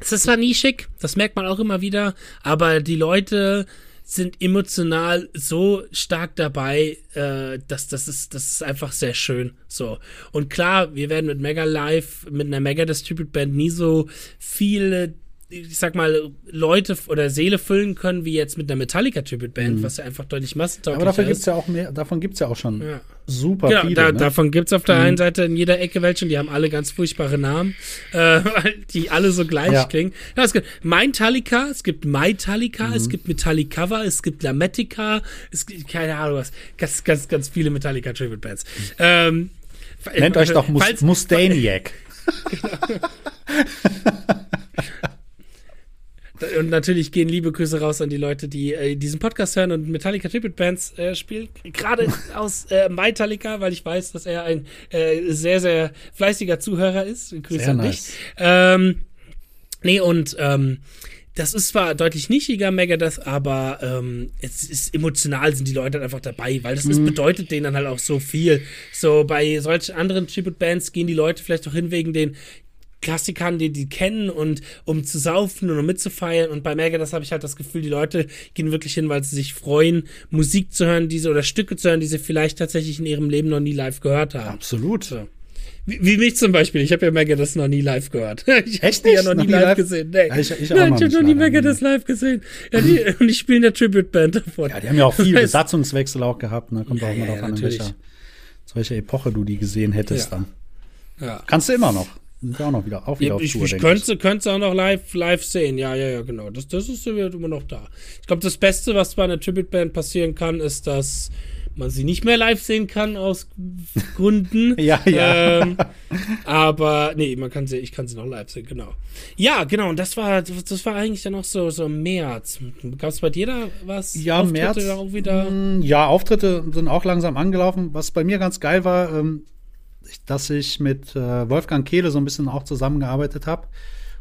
das war nie schick. Das merkt man auch immer wieder. Aber die Leute sind emotional so stark dabei, äh, dass das ist, das ist einfach sehr schön. So. Und klar, wir werden mit Mega Live, mit einer Mega Distribute Band nie so viele ich sag mal, Leute oder Seele füllen können, wie jetzt mit einer Metallica-Tribute-Band, mhm. was ja einfach deutlich massentauglicher Aber dafür gibt's ja auch mehr, davon gibt's ja auch schon ja. super genau, viele. Da, ne? Davon gibt's auf der mhm. einen Seite in jeder Ecke welche, die haben alle ganz furchtbare Namen, äh, die alle so gleich ja. klingen. Ja, es gibt Metallica, es gibt Metallica, mhm. es gibt Metallica, es gibt Lametica, es gibt keine Ahnung was, ganz, ganz, ganz viele Metallica-Tribute-Bands. Ähm, Nennt euch doch Mus Mustaniac. genau. Und natürlich gehen liebe Grüße raus an die Leute, die äh, diesen Podcast hören und Metallica Tribute Bands äh, spielen. Gerade aus äh, Metallica, weil ich weiß, dass er ein äh, sehr, sehr fleißiger Zuhörer ist. Grüße sehr an nice. dich. Ähm, nee, und ähm, das ist zwar deutlich nischiger Megadeth, aber ähm, es ist emotional sind die Leute halt einfach dabei, weil das ist, Mhm. bedeutet denen dann halt auch so viel. So bei solchen anderen Tribute-Bands gehen die Leute vielleicht auch hin wegen den Klassikern, die die kennen und um zu saufen und um mitzufeiern. Und bei Megadeth habe ich halt das Gefühl, die Leute gehen wirklich hin, weil sie sich freuen, Musik zu hören, diese oder Stücke zu hören, die sie vielleicht tatsächlich in ihrem Leben noch nie live gehört haben. Absolut. So. Wie, wie mich zum Beispiel. Ich habe ja Megadeth noch nie live gehört. Ich die ja noch nie live, gesehen. Nee. Ja, ich- ich Nein, ich habe noch nie. Megadeth live gesehen. Ja, die, und ich spiele in der Tribute-Band davon. Ja, die haben ja auch viel Besatzungswechsel auch gehabt. Ne? Kommt Ja, auch immer ja, drauf an, in welcher, zu welcher Epoche du die gesehen hättest dann. Ja. Kannst du immer noch. Sind ja auch noch wieder, auch wieder Ja, auf ich, Tour, ich könnte, könnte auch noch live, live sehen. Ja, ja, ja, genau. Das, das ist immer noch da. Ich glaube, das Beste, was bei einer Tribute-Band passieren kann, ist, dass man sie nicht mehr live sehen kann aus Gründen. Ja, ja. Ähm, aber nee, man kann sie, ich kann sie noch live sehen, genau. Ja, genau. Und das war, das war eigentlich dann auch so, so im März. Gab es bei dir da was? Ja, Auftritte März. Auch wieder? Mm, Ja, Auftritte sind auch langsam angelaufen. Was bei mir ganz geil war, ähm, ich- dass ich mit äh, Wolfgang Kehle so ein bisschen auch zusammengearbeitet habe.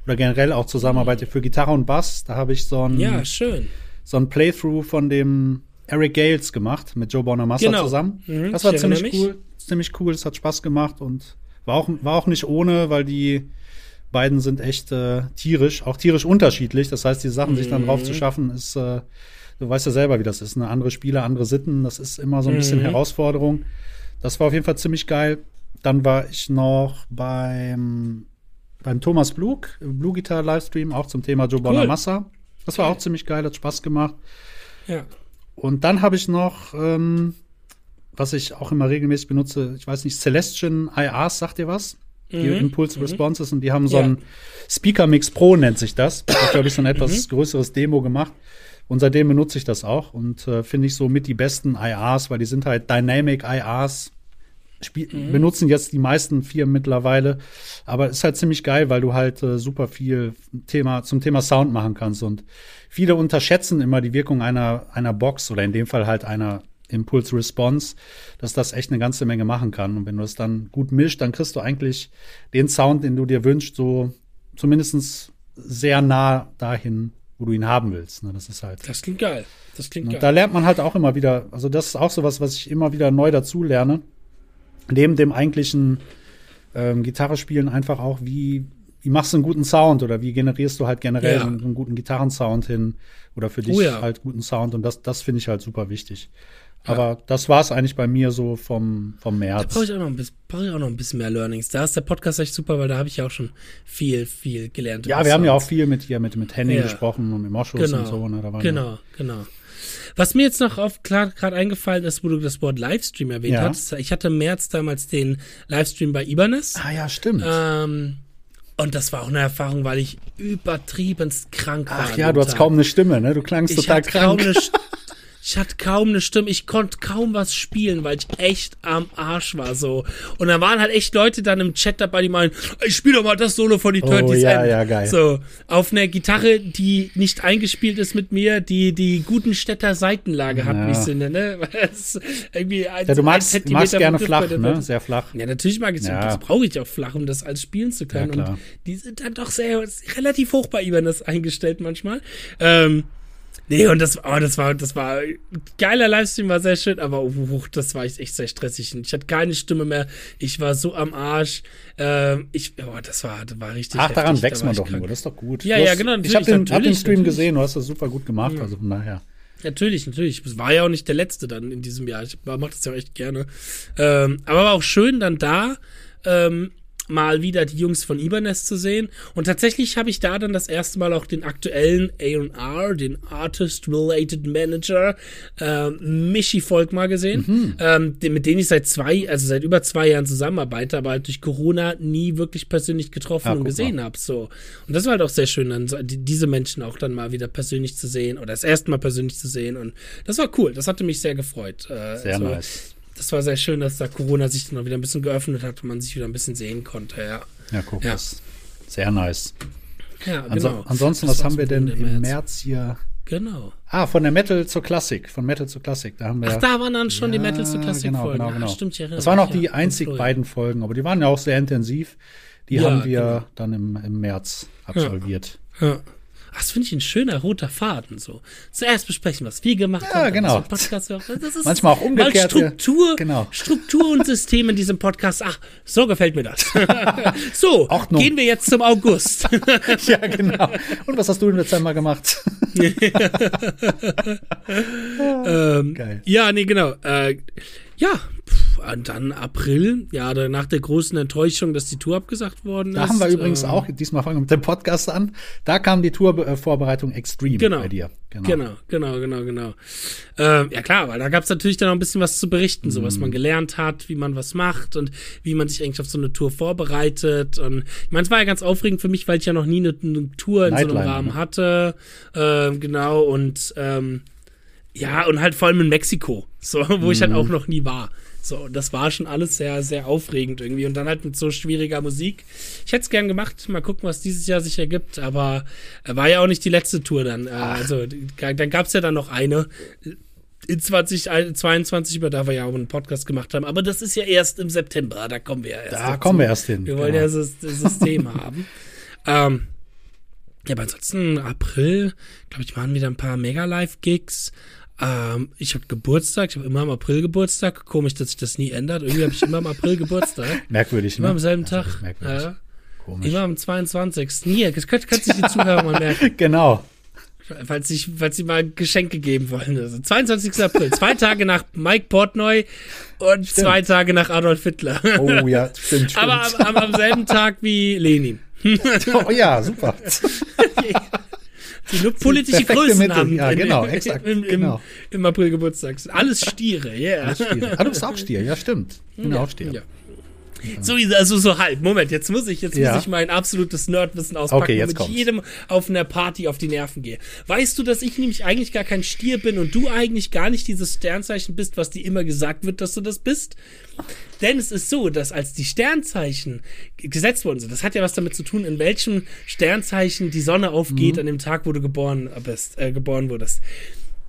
Oder generell auch zusammenarbeite für Gitarre und Bass. Da habe ich so ein, Ja, schön. so ein Playthrough von dem Eric Gales gemacht mit Joe Bonamassa Genau. zusammen. Mhm, das war ziemlich mich. cool. Ziemlich cool, es hat Spaß gemacht und war auch, war auch nicht ohne, weil die beiden sind echt äh, tierisch, auch tierisch unterschiedlich. Das heißt, die Sachen sich dann Mhm. drauf zu schaffen, ist, äh, du weißt ja selber, wie das ist. Eine andere Spieler, andere Sitten, das ist immer so ein bisschen Mhm. Herausforderung. Das war auf jeden Fall ziemlich geil. Dann war ich noch beim, beim Thomas Blug, Blue Guitar Livestream, auch zum Thema Joe Bonamassa. Das war auch ziemlich geil, hat Spaß gemacht. Ja. Und dann habe ich noch, ähm, was ich auch immer regelmäßig benutze, ich weiß nicht, Celestian IRs, sagt ihr was? Die Mhm. Impulse Responses und die haben so Ja. ein Speaker Mix Pro nennt sich das. Da habe ich so ein Mhm. etwas größeres Demo gemacht. Und seitdem benutze ich das auch und äh, finde ich so mit die besten IRs, weil die sind halt Dynamic IRs. Spiel Mhm. Benutzen jetzt die meisten Firmen mittlerweile. Aber ist halt ziemlich geil, weil du halt äh, super viel Thema, zum Thema Sound machen kannst. Und viele unterschätzen immer die Wirkung einer, einer Box oder in dem Fall halt einer Impulse Response, dass das echt eine ganze Menge machen kann. Und wenn du es dann gut mischt, dann kriegst du eigentlich den Sound, den du dir wünschst, so zumindest sehr nah dahin, wo du ihn haben willst. Ne, das ist halt. Das klingt geil. Das klingt Und geil. da lernt man halt auch immer wieder, also das ist auch sowas, was ich immer wieder neu dazu lerne. Neben dem eigentlichen ähm, Gitarre spielen einfach auch, wie, wie machst du einen guten Sound oder wie generierst du halt generell Ja. einen, einen guten Gitarrensound hin oder für dich Oh ja. halt guten Sound und das, das finde ich halt super wichtig. Aber das war es eigentlich bei mir so vom, vom Da März. brauche ich, auch noch ein bisschen- brauche ich auch noch ein bisschen mehr Learnings. Da ist der Podcast echt super, weil da habe ich ja auch schon viel, viel gelernt. Ja, wir haben ja auch viel mit hier mit, mit Henning Ja. gesprochen und mit Moschus Genau, und so. Ne? Da waren genau, genau. Was mir jetzt noch auf gerade eingefallen ist, wo du das Wort Livestream erwähnt Ja. hast. Ich hatte im März damals den Livestream bei Ibanez. Ah ja, stimmt. Ähm, und das war auch eine Erfahrung, weil ich übertriebenst krank war. Ach ja, du hast Tag. kaum eine Stimme, ne? Du klangst ich total hatte kaum krank. eine St- ich hatte kaum eine Stimme, ich konnte kaum was spielen, weil ich echt am Arsch war so. Und da waren halt echt Leute dann im Chat dabei, die meinen, ich spiele doch mal das Solo von die Oh, 30s ja, End. ja, geil. So, auf einer Gitarre, die nicht eingespielt ist mit mir, die die guten Städter Seitenlage hat, Ja. wie ich. Weil es irgendwie ein, Ja, du ein magst, Zentimeter magst gerne flach, ne? Sehr flach. Ja, natürlich mag ich es. Ja. Das brauche ich auch flach, um das alles spielen zu können. Ja, und die sind dann doch sehr relativ hoch bei Ibanez eingestellt manchmal. Ähm, nee, und das, oh, das war, das war geiler Livestream, war sehr schön, aber uh, das war echt sehr stressig. Ich hatte keine Stimme mehr. Ich war so am Arsch. Ähm, ich, oh, das war, das war richtig. Ach, daran heftig. Da wächst war man doch krank. nur. Das ist doch gut. Ja, Du ja, hast- genau, Ich habe den, hab den Stream natürlich. gesehen, du hast das super gut gemacht. Also von daher. Natürlich, natürlich. Es war ja auch nicht der letzte dann in diesem Jahr. Ich mache das ja auch echt gerne. Ähm, aber war auch schön dann da ähm, mal wieder die Jungs von Ibanez zu sehen. Und tatsächlich habe ich da dann das erste Mal auch den aktuellen A&R, den Artist Related Manager, ähm, Michi Volk mal gesehen, Mhm. ähm, mit dem ich seit zwei, also seit über zwei Jahren zusammenarbeite, aber halt durch Corona nie wirklich persönlich getroffen Ah, und gesehen habe. So. Und das war halt auch sehr schön, dann diese Menschen auch dann mal wieder persönlich zu sehen oder das erste Mal persönlich zu sehen. Und das war cool. Das hatte mich sehr gefreut. Äh, Sehr so, nice. Das war sehr schön, dass da Corona sich dann auch wieder ein bisschen geöffnet hat und man sich wieder ein bisschen sehen konnte. Ja, Ja, guck, Ja. das ist sehr nice. ja Anso genau. Ansonsten, Das was haben wir denn im März hier? Genau. Ah, von der Metal zur Klassik. Von Metal zur Klassik. Da haben wir. Ach, da waren dann schon die Ja, Metal zu Klassik genau, Folgen. genau, Ah, genau. stimmt, ich das waren auch die einzig beiden Folgen, aber die waren ja auch sehr intensiv. Die haben wir genau. dann im, im März absolviert. Ja. Das finde ich ein schöner roter Faden. So. Zuerst besprechen, was wir gemacht Ja, haben. genau. Podcast, das ist Manchmal auch umgekehrt, Mal Struktur, genau. Struktur und System in diesem Podcast. Ach, so gefällt mir das. so, Ordnung. gehen wir jetzt zum August. ja, genau. Und was hast du im Dezember gemacht? ähm, Geil. Ja, nee, genau. Äh, ja, und dann April, ja, da- nach der großen Enttäuschung, dass die Tour abgesagt worden Da ist. haben wir übrigens äh, auch, diesmal fangen wir mit dem Podcast an, da kam die Tourvorbereitung Extreme Genau. bei dir. Genau, genau, genau, genau. Ähm, ja klar, weil da gab es natürlich dann auch ein bisschen was zu berichten, so was Mhm. man gelernt hat, wie man was macht und wie man sich eigentlich auf so eine Tour vorbereitet. Und ich meine, es war ja ganz aufregend für mich, weil ich ja noch nie eine, eine Tour in so einem Rahmen ne? hatte. Ähm, genau, und ähm, ja, und halt vor allem in Mexiko, so, wo ich Mhm. halt auch noch nie war. So, das war schon alles sehr, sehr aufregend irgendwie. Und dann halt mit so schwieriger Musik. Ich hätte es gern gemacht, mal gucken, was dieses Jahr sich ergibt, aber äh, war ja auch nicht die letzte Tour dann. Äh, also, die- dann gab es ja dann noch eine in 2022, über da wir ja auch einen Podcast gemacht haben. Aber das ist ja erst im September, da kommen wir ja erst. Da dazu. kommen wir erst hin. Wir wollen genau. ja das, das System haben. Ähm, ja, aber ansonsten April, glaube ich, waren wieder ein paar Mega-Live-Gigs. Ähm, ich habe Geburtstag, ich habe immer im April Geburtstag. Komisch, dass sich das nie ändert. Irgendwie habe ich immer im April Geburtstag. Merkwürdig, Immer ne? am selben ist Tag. merkwürdig. Ja, Komisch. immer am 22. Hier, das könnte, könnte sich die Zuhörer mal merken, Genau. falls, ich, falls sie mal ein Geschenke geben wollen. Also 22. April, zwei Tage nach Mike Portnoy und zwei Tage nach Adolf Hitler. Oh ja, stimmt, stimmt. Aber am, am, am selben Tag wie Lenin. oh ja, super. Die nur politische Perfekte Größen Mittel, haben. ja, in- genau, im, exakt, Im, im, genau. Im April Geburtstag. Alles Stiere, yeah. Stier. Ah, du bist auch Stier, ja, stimmt. Ich bin auch Stier. Ja. So, also so halb. Moment, jetzt muss ich, jetzt Ja. muss ich mein absolutes Nerdwissen auspacken, Okay, damit ich jedem auf einer Party auf die Nerven gehe. Weißt du, dass ich nämlich eigentlich gar kein Stier bin und du eigentlich gar nicht dieses Sternzeichen bist, was dir immer gesagt wird, dass du das bist? Denn es ist so, dass als die Sternzeichen gesetzt worden sind, das hat ja was damit zu tun, in welchem Sternzeichen die Sonne aufgeht Mhm. an dem Tag, wo du geboren bist, äh, geboren wurdest.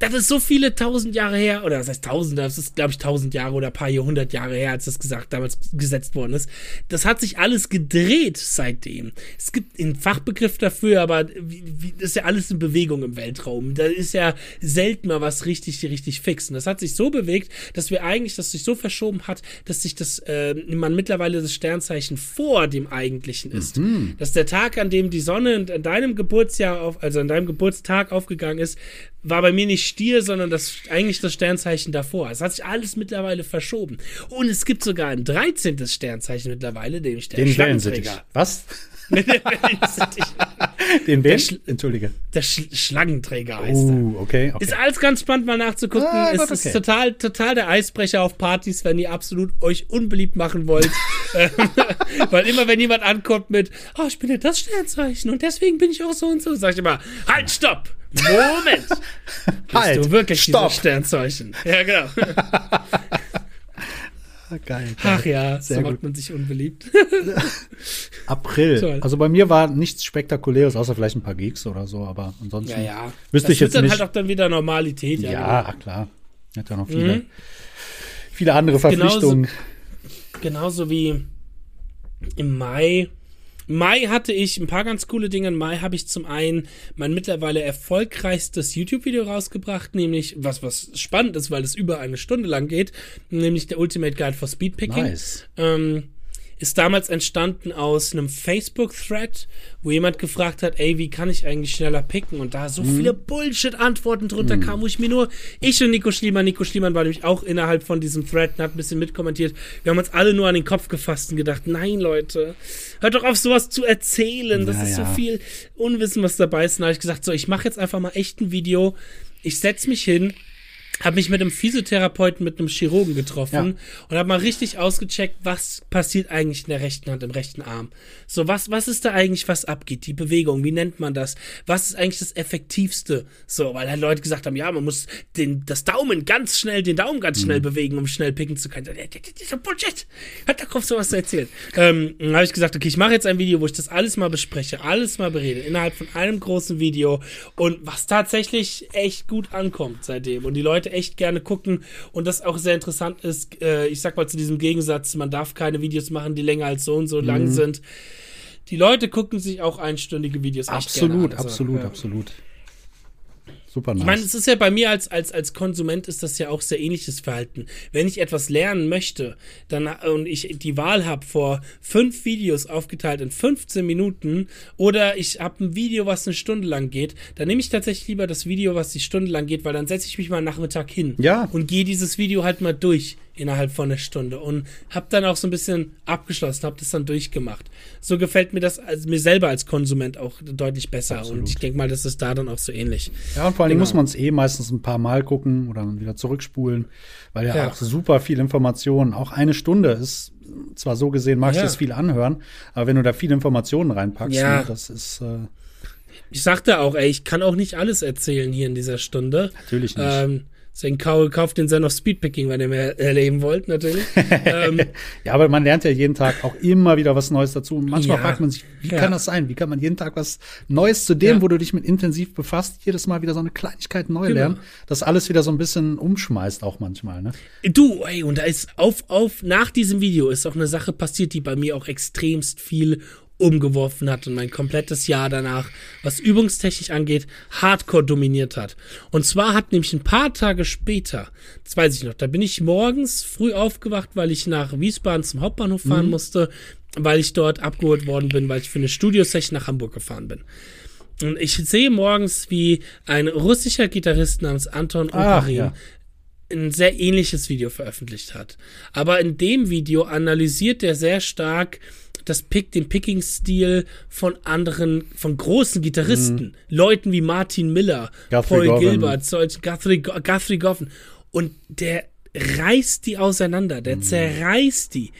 Das ist so viele tausend Jahre her, oder das heißt tausende, das ist, glaube ich, tausend Jahre oder ein paar Jahrhundert Jahre her, als das gesagt, damals gesetzt worden ist. Das hat sich alles gedreht seitdem. Es gibt einen Fachbegriff dafür, aber wie, wie, das ist ja alles in Bewegung im Weltraum. Da ist ja selten mal was richtig, richtig fix. Und das hat sich so bewegt, dass wir eigentlich, dass sich so verschoben hat, dass sich das, äh, man mittlerweile das Sternzeichen vor dem eigentlichen ist. Dass der Tag, an dem die Sonne in- an deinem Geburtsjahr auf, also an deinem Geburtstag aufgegangen ist, war bei mir nicht Stier, sondern das eigentlich das Sternzeichen davor. Es hat sich alles mittlerweile verschoben. Und es gibt sogar ein 13. Sternzeichen mittlerweile, nämlich der Den Wellensittich. Schlangenträger. Was? Den? Schl- Entschuldige. Der Sch Schlangenträger heißt er. Uh, okay, okay. Ist alles ganz spannend mal nachzugucken. Ah, es gut, ist okay. total, total der Eisbrecher auf Partys, wenn ihr absolut euch unbeliebt machen wollt. Ähm, Weil immer, wenn jemand ankommt mit, oh, ich bin ja das Sternzeichen und deswegen bin ich auch so und so, sag ich immer, halt, stopp! Moment! Bist Halt, du wirklich stopp. dieses Sternzeichen? Ja, genau. Geil. geil. Ach ja, Sehr so gut. macht man sich unbeliebt. April. Toll. Also bei mir war nichts Spektakuläres, außer vielleicht ein paar Gigs oder so, aber ansonsten Ja, ja. wüsste das ich jetzt dann nicht. halt auch dann wieder Normalität. ja, genau. ach klar. Hat ja noch viele, Mhm. viele andere Verpflichtungen. Genauso wie im Mai. Mai hatte ich ein paar ganz coole Dinge. Im Mai habe ich zum einen mein mittlerweile erfolgreichstes YouTube-Video rausgebracht, nämlich was, was spannend ist, weil es über eine Stunde lang geht, nämlich der Ultimate Guide for Speedpicking. Nice. Ähm, ist damals entstanden aus einem Facebook-Thread, wo jemand gefragt hat, ey, wie kann ich eigentlich schneller picken? Und da so viele Bullshit-Antworten drunter kamen, wo ich mir nur, ich und Nico Schliemann, Nico Schliemann war nämlich auch innerhalb von diesem Thread und hat ein bisschen mitkommentiert. Wir haben uns alle nur an den Kopf gefasst und gedacht, nein, Leute, hört doch auf, sowas zu erzählen. Das Ja, ist so ja. viel Unwissen, was dabei ist. Und da habe ich gesagt, so, ich mache jetzt einfach mal echt ein Video. Ich setz mich hin, habe mich mit einem Physiotherapeuten, mit einem Chirurgen getroffen Ja. und habe mal richtig ausgecheckt, was passiert eigentlich in der rechten Hand, im rechten Arm. So, was, was ist da eigentlich, was abgeht? Die Bewegung, wie nennt man das? Was ist eigentlich das Effektivste? So, weil halt Leute gesagt haben, ja, man muss den, das Daumen ganz schnell, den Daumen ganz schnell bewegen, um schnell picken zu können. Ist Bullshit! Hat der Kopf sowas zu erzählen? Ähm, dann habe ich gesagt, okay, ich mache jetzt ein Video, wo ich das alles mal bespreche, alles mal berede, innerhalb von einem großen Video und was tatsächlich echt gut ankommt seitdem und die Leute echt gerne gucken und das auch sehr interessant ist, äh, ich sag mal zu diesem Gegensatz, man darf keine Videos machen, die länger als so und so lang sind. die Leute gucken sich auch einstündige Videos Absolut, an. Also, absolut, ja. absolut. Super nice. Ich meine, es ist ja bei mir als, als, als Konsument ist das ja auch sehr ähnliches Verhalten. Wenn ich etwas lernen möchte, dann und ich die Wahl habe vor fünf Videos aufgeteilt in 15 Minuten oder ich habe ein Video, was eine Stunde lang geht, dann nehme ich tatsächlich lieber das Video, was die Stunde lang geht, weil dann setze ich mich mal Nachmittag hin Ja. und gehe dieses Video halt mal durch innerhalb von einer Stunde und habe dann auch so ein bisschen abgeschlossen, habe das dann durchgemacht. So gefällt mir das also mir selber als Konsument auch deutlich besser Absolut. und ich denke mal, das ist da dann auch so ähnlich. Ja, und vor allen Dingen Genau. muss man es eh meistens ein paar Mal gucken oder dann wieder zurückspulen, weil ja, Ja. auch super viel Information, auch eine Stunde ist zwar so gesehen, magst du Ja. das viel anhören, aber wenn du da viele Informationen reinpackst, Ja. ne, das ist äh, Ich sagte auch, ey, ich kann auch nicht alles erzählen hier in dieser Stunde. natürlich nicht. Ähm, deswegen kau kauft den Zen of Speedpicking, wenn ihr mehr erleben wollt, natürlich. ähm, ja, aber man lernt ja jeden Tag auch immer wieder was Neues dazu. Und manchmal Ja. fragt man sich, wie Ja. kann das sein? Wie kann man jeden Tag was Neues zu dem, Ja. wo du dich mit intensiv befasst, jedes Mal wieder so eine Kleinigkeit neu Genau. lernen, das alles wieder so ein bisschen umschmeißt auch manchmal, ne? du, ey, und da ist auf, auf, nach diesem Video ist auch eine Sache passiert, die bei mir auch extremst viel umgeworfen hat und mein komplettes Jahr danach, was übungstechnisch angeht, hardcore dominiert hat. Und zwar hat nämlich ein paar Tage später, das weiß ich noch, da bin ich morgens früh aufgewacht, weil ich nach Wiesbaden zum Hauptbahnhof fahren musste, weil ich dort abgeholt worden bin, weil ich für eine Studiosession nach Hamburg gefahren bin. Und ich sehe morgens, wie ein russischer Gitarrist namens Anton Oparin ja. Ein sehr ähnliches Video veröffentlicht hat. Aber in dem Video analysiert er sehr stark das Pick, den Picking-Stil von anderen, von großen Gitarristen, Leuten wie Martin Miller, Mhm. Guthrie Paul Govan. Gilbert, solch Guthrie, Guthrie Goffin. Und der reißt die auseinander, der Mhm. zerreißt die.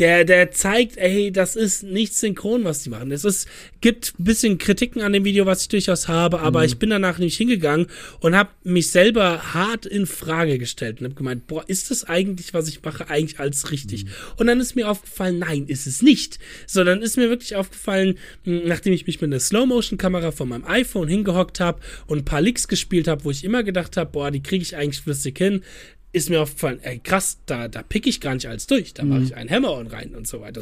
Der, der zeigt, ey, das ist nicht synchron, was die machen. Es ist, gibt ein bisschen Kritiken an dem Video, was ich durchaus habe, aber ich bin danach nicht hingegangen und habe mich selber hart in Frage gestellt und habe gemeint, boah, ist das eigentlich, was ich mache, eigentlich alles richtig? Und dann ist mir aufgefallen, nein, ist es nicht. Sondern ist mir wirklich aufgefallen, mh, nachdem ich mich mit einer Slow-Motion-Kamera von meinem iPhone hingehockt habe und ein paar Licks gespielt habe, wo ich immer gedacht habe, boah, die kriege ich eigentlich flüssig hin, ist mir aufgefallen, ey, krass, da, da pick ich gar nicht alles durch. Da mache ich einen Hammer-On rein und so weiter.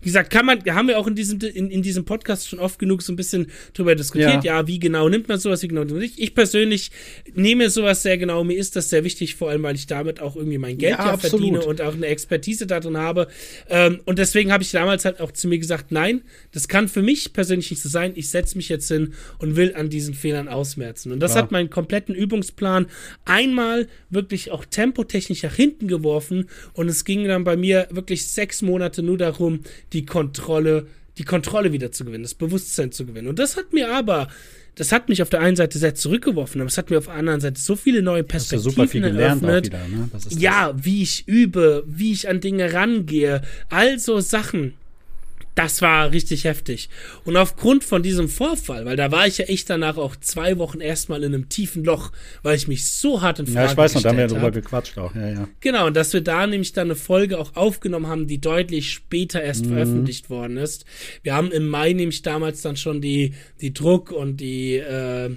Wie gesagt, kann man, haben wir auch in diesem, in, in diesem Podcast schon oft genug so ein bisschen drüber diskutiert. Ja. wie genau nimmt man sowas, wie genau nimmt man nicht. Ich persönlich nehme sowas sehr genau. Mir ist das sehr wichtig, vor allem, weil ich damit auch irgendwie mein Geld Ja, ja, verdiene und auch eine Expertise darin habe. Ähm, und deswegen habe ich damals halt auch zu mir gesagt, nein, das kann für mich persönlich nicht so sein. Ich setze mich jetzt hin und will an diesen Fehlern ausmerzen. Und das Ja. hat meinen kompletten Übungsplan einmal wirklich auch tempotechnisch nach hinten geworfen und es ging dann bei mir wirklich sechs Monate nur darum, die Kontrolle, die Kontrolle wieder zu gewinnen, das Bewusstsein zu gewinnen. Und das hat mir aber, das hat mich auf der einen Seite sehr zurückgeworfen, aber es hat mir auf der anderen Seite so viele neue Hast du Perspektiven super viel gelernt auch eröffnet. wieder, ne? Ja, wie ich übe, wie ich an Dinge rangehe, all so Sachen. Das war richtig heftig. Und aufgrund von diesem Vorfall, weil da war ich ja echt danach auch zwei Wochen erstmal in einem tiefen Loch, weil ich mich so hart in. Frage Ja, ich weiß noch, da haben wir ja drüber gequatscht auch. Ja, ja. Genau, und dass wir da nämlich dann eine Folge auch aufgenommen haben, die deutlich später erst Mhm. veröffentlicht worden ist. Wir haben im Mai nämlich damals dann schon die, die Druck und die, äh,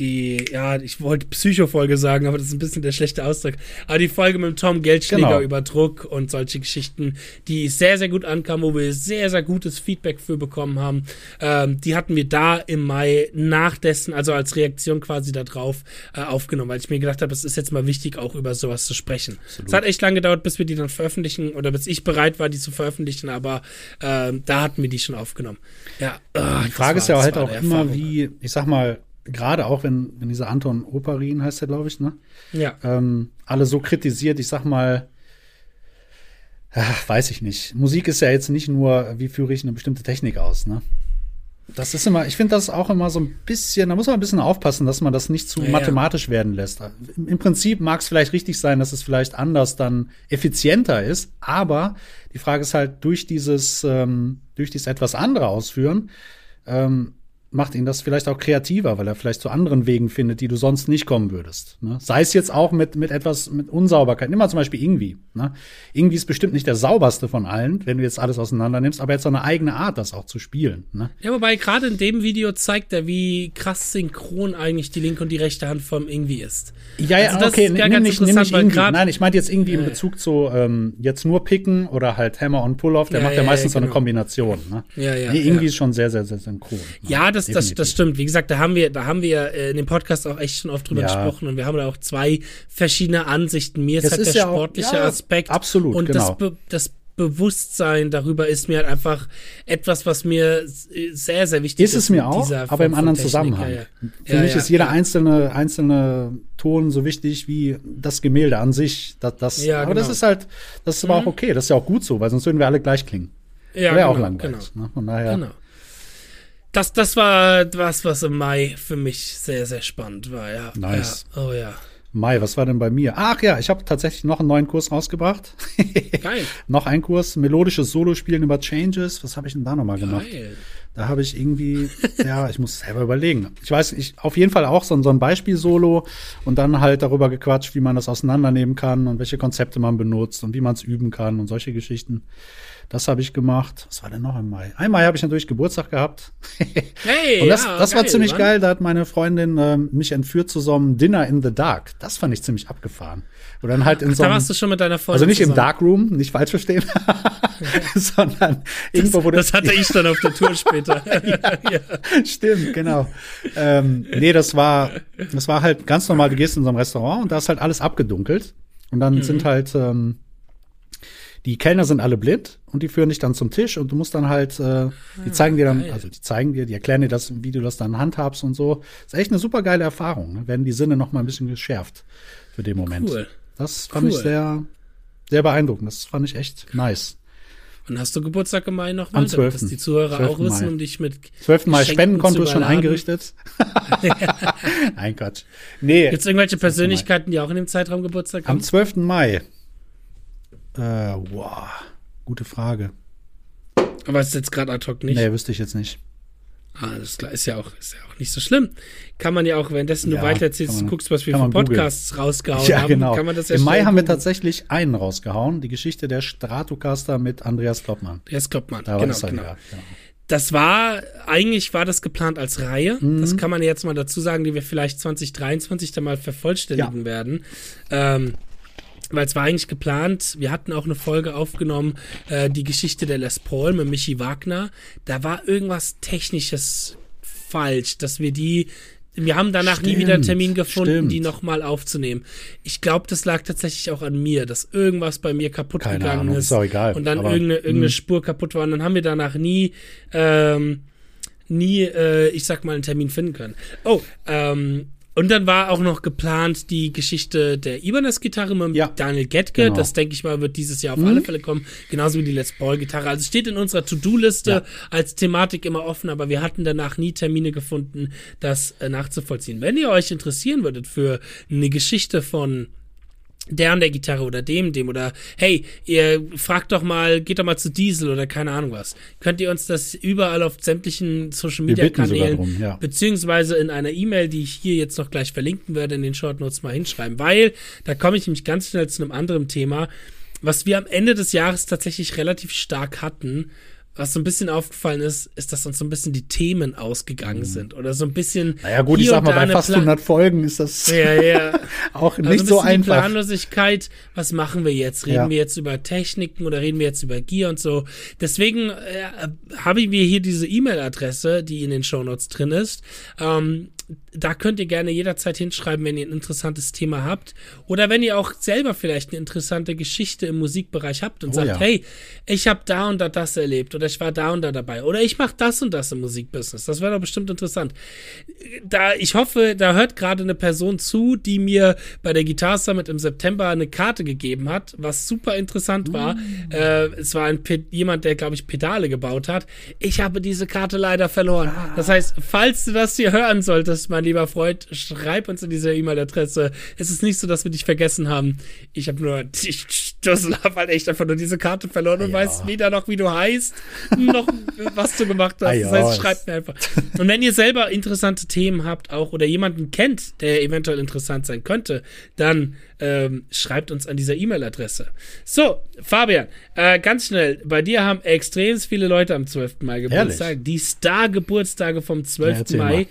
die, ja, ich wollte Psycho-Folge sagen, aber das ist ein bisschen der schlechte Ausdruck. Aber die Folge mit Tom Geldschläger Genau. über Druck und solche Geschichten, die sehr, sehr gut ankam, wo wir sehr, sehr gutes Feedback für bekommen haben. Ähm, die hatten wir da im Mai nach dessen, also als Reaktion quasi darauf äh, aufgenommen, weil ich mir gedacht habe, es ist jetzt mal wichtig, auch über sowas zu sprechen. Es hat echt lange gedauert, bis wir die dann veröffentlichen oder bis ich bereit war, die zu veröffentlichen, aber ähm, da hatten wir die schon aufgenommen. Ja, ah, Die Frage ist ja halt auch immer, wie, ich sag mal, gerade auch wenn, wenn dieser Anton Oparin heißt der, glaube ich, ne? Ja. ähm, alle so kritisiert. Ich sag mal, ach, weiß ich nicht. Musik ist ja jetzt nicht nur, wie führe ich eine bestimmte Technik aus, ne? Das ist immer, ich finde das auch immer so ein bisschen, da muss man ein bisschen aufpassen, dass man das nicht zu Ja, ja. mathematisch werden lässt. Im, Im Prinzip mag es vielleicht richtig sein, dass es vielleicht anders dann effizienter ist, aber die Frage ist halt, durch dieses, ähm, durch dieses etwas andere Ausführen, ähm, macht ihn das vielleicht auch kreativer, weil er vielleicht zu anderen Wegen findet, die du sonst nicht kommen würdest. Ne? Sei es jetzt auch mit, mit etwas mit Unsauberkeit. Nimm mal zum Beispiel Ingwie. Ne? Ingwie ist bestimmt nicht der sauberste von allen, wenn du jetzt alles auseinander nimmst, aber er hat so eine eigene Art, das auch zu spielen. Ne? Ja, wobei gerade in dem Video zeigt er, wie krass synchron eigentlich die linke und die rechte Hand vom Ingwie ist. Ja, ja, Also okay, gar nimm nicht, nimm nicht grad- Nein, ich meinte jetzt irgendwie Ja, in ja. Bezug zu ähm, jetzt nur Picken oder halt Hammer und Pull-Off. Der Ja, macht ja, ja, ja, meistens so eine genau. Kombination. Ne? Ja, ja, Nee, irgendwie ja. ist schon sehr, sehr, sehr synchron. ne? Ja, das, das, Definitiv. das stimmt. Wie gesagt, da haben wir, da haben wir äh, in dem Podcast auch echt schon oft drüber Ja. gesprochen und wir haben da auch zwei verschiedene Ansichten. Mir ist Es halt ist der ja auch- sportliche ja, Aspekt absolut, und genau. das, Be das Bewusstsein darüber ist mir halt einfach etwas, was mir sehr, sehr wichtig ist. Ist es mir auch, aber Form im anderen Technik. Zusammenhang. Für mich ist jeder einzelne, einzelne Ton so wichtig wie das Gemälde an sich. Das, das, Ja, aber das genau. ist halt, das ist aber auch okay. Das ist ja auch gut so, weil sonst würden wir alle gleich klingen. Ja, Wäre auch genau, langweilig. Genau. Ne? Von daher, Genau. Das, das war was, was im Mai für mich sehr, sehr spannend war, ja. Nice. Ja. Oh ja. Mai, was war denn bei mir? Ach ja, ich habe tatsächlich noch einen neuen Kurs rausgebracht. Geil. noch ein Kurs, melodisches Solospielen über Changes. Was habe ich denn da nochmal gemacht? Geil. Da habe ich irgendwie, ja, ich muss selber überlegen. Ich weiß, ich auf jeden Fall auch so, ein- so ein Beispiel-Solo und dann halt darüber gequatscht, wie man das auseinandernehmen kann und welche Konzepte man benutzt und wie man es üben kann und solche Geschichten. Das habe ich gemacht. Was war denn noch im Mai? Im Mai habe ich natürlich Geburtstag gehabt. Hey, und das, ja, das war geil, ziemlich Mann. geil. Da hat meine Freundin ähm, mich entführt zu so einem Dinner in the Dark. Das fand ich ziemlich abgefahren. Und dann halt in Ach, so da einem, warst du schon mit deiner Freundin also nicht im zusammen. Darkroom, nicht falsch verstehen, sondern irgendwo, wo Das hatte ich dann auf der Tour später. ja. Stimmt, genau. ähm, nee, das war, das war halt ganz normal. Du gehst in so ein Restaurant und da ist halt alles abgedunkelt. Und Mhm. dann sind halt, ähm, die Kellner sind alle blind und die führen dich dann zum Tisch und du musst dann halt, äh, die zeigen dir dann, Ah, also die zeigen dir, die erklären dir das, wie du das dann handhabst und so. Ist echt eine super geile Erfahrung. Ne? Werden die Sinne noch mal ein bisschen geschärft für den Moment. Cool. Das fand ich Cool. sehr, sehr beeindruckend. Das fand ich echt nice. Und hast du Geburtstag im Mai nochmal? Am 12.. Dass die Zuhörer 12. auch wissen, Mai. um dich mit 12. Mal Geschenken Spendenkonto ist schon eingerichtet. Nein, Quatsch. Nee, Gibt es irgendwelche Persönlichkeiten, die auch in dem Zeitraum Geburtstag Am haben? 12. Mai. Äh, wow. Gute Frage. Aber es ist jetzt gerade ad hoc nicht. Nee, wüsste ich jetzt nicht. Ah, alles klar, ist ja auch, ist ja auch nicht so schlimm. Kann man ja auch, währenddessen Ja, du weiter erzählst, kann du man- guckst, was wir für. Podcasts rausgehauen ja, haben, genau. das ja Im Mai haben wir tatsächlich einen rausgehauen. Die Geschichte der Stratocaster mit Andreas Kloppmann. Yes, Kloppmann, Da genau, das genau. ja, genau. Das war, eigentlich war das geplant als Reihe. Mhm. Das kann man jetzt mal dazu sagen, die wir vielleicht 2023 dann mal vervollständigen Ja. werden. Ähm, weil es war eigentlich geplant, wir hatten auch eine Folge aufgenommen, äh, die Geschichte der Les Paul mit Michi Wagner. Da war irgendwas Technisches falsch, dass wir die, wir haben danach nie wieder einen Stimmt, Termin gefunden, stimmt. die nochmal aufzunehmen. Ich glaube, das lag tatsächlich auch an mir, dass irgendwas bei mir kaputt Keine gegangen Ahnung, ist. ist auch egal, Und dann aber, irgendeine, irgendeine mh. Spur kaputt war. Und dann haben wir danach nie, ähm, nie, äh, ich sag mal, einen Termin finden können. Oh, ähm, und dann war auch noch geplant die Geschichte der Ibanez-Gitarre mit Ja, Daniel Getke. genau. Das denke ich mal, wird dieses Jahr auf alle Fälle kommen. Genauso wie die Les Paul-Gitarre. Also steht in unserer To-Do-Liste Ja. als Thematik immer offen, aber wir hatten danach nie Termine gefunden, das äh, nachzuvollziehen. Wenn ihr euch interessieren würdet für eine Geschichte von der an der Gitarre oder dem, dem oder hey, ihr fragt doch mal, geht doch mal zu Diesel oder keine Ahnung was. Könnt ihr uns das überall auf sämtlichen Social Media Kanälen drum, ja. beziehungsweise in einer E-Mail, die ich hier jetzt noch gleich verlinken werde, in den Short Notes mal hinschreiben, weil da komme ich nämlich ganz schnell zu einem anderen Thema, was wir am Ende des Jahres tatsächlich relativ stark hatten. Was so ein bisschen aufgefallen ist, ist, dass uns so ein bisschen die Themen ausgegangen sind oder so ein bisschen. Mhm. Naja, gut, ich sag mal, bei fast Pla- 100 Folgen ist das Ja, ja. auch Also nicht ein so bisschen die einfach. Planlosigkeit, was machen wir jetzt? Reden Ja. wir jetzt über Techniken oder reden wir jetzt über Gear und so? Deswegen äh, habe ich mir hier diese E-Mail-Adresse, die in den Shownotes drin ist. Ähm, da könnt ihr gerne jederzeit hinschreiben, wenn ihr ein interessantes Thema habt. Oder wenn ihr auch selber vielleicht eine interessante Geschichte im Musikbereich habt und Oh sagt, ja. hey, ich habe da und da das erlebt oder ich war da und da dabei oder ich mache das und das im Musikbusiness. Das wäre doch bestimmt interessant da, ich hoffe, da hört gerade eine Person zu, die mir bei der Guitar Summit im September eine Karte gegeben hat, was super interessant war. Äh, es war ein Pe jemand, der, glaube ich, Pedale gebaut hat. Ich habe diese Karte leider verloren. Das heißt, falls du das hier hören solltest, mein lieber Freund, schreib uns in dieser E-Mail-Adresse. Es ist nicht so, dass wir dich vergessen haben. Ich habe nur, ich, hast halt echt einfach nur diese Karte verloren und Ja. weißt weder noch, wie du heißt, noch was du gemacht hast. Das ja, heißt, schreibt mir einfach. Und wenn ihr selber interessante Themen habt auch oder jemanden kennt, der eventuell interessant sein könnte, dann ähm, schreibt uns an dieser E-Mail-Adresse. So, Fabian, äh, ganz schnell. Bei dir haben extrem viele Leute am 12. Mai Geburtstag. Die Star-Geburtstage vom 12. erzähl Mai. mal.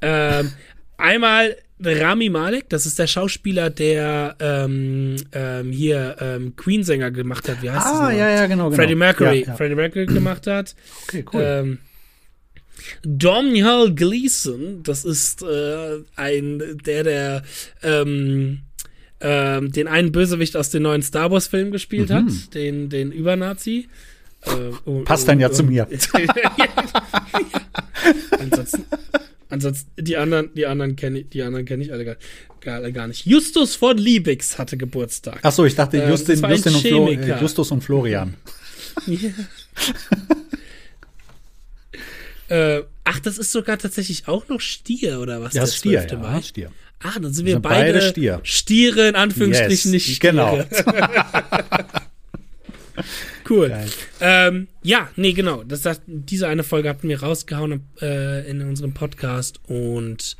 Ähm, einmal Rami Malek, das ist der Schauspieler, der ähm, ähm, hier ähm, Queen-Sänger gemacht hat. Wie heißt Ah, das ja, ja, genau, genau. Freddie Mercury. Ja, ja. Freddie Mercury gemacht hat. Okay, cool. Ähm, Domhnall Gleeson, das ist äh, ein, der, der ähm, ähm, den einen Bösewicht aus den neuen Star Wars-Filmen gespielt hat, den, den Übernazi. Äh, Mhm. Passt dann ja und- zu mir. ansonsten, ansonsten, die anderen, die anderen kenne ich, die anderen kenne ich alle gar, gar, gar nicht. Justus von Liebig hatte Geburtstag. Ach so, ich dachte Ähm, Justin, das Justin und Flo, äh, Justus und Florian. Äh, ach, das ist sogar tatsächlich auch noch Stier, oder was? Ja, der ist Stier, 12. ja, Mai? Stier. Ah, dann sind wir sind beide, beide Stier. Stiere in Anführungsstrichen, Yes, nicht Stiere. genau. cool. Ähm, ja, nee, genau. Das, das, diese eine Folge hatten wir rausgehauen äh, in unserem Podcast und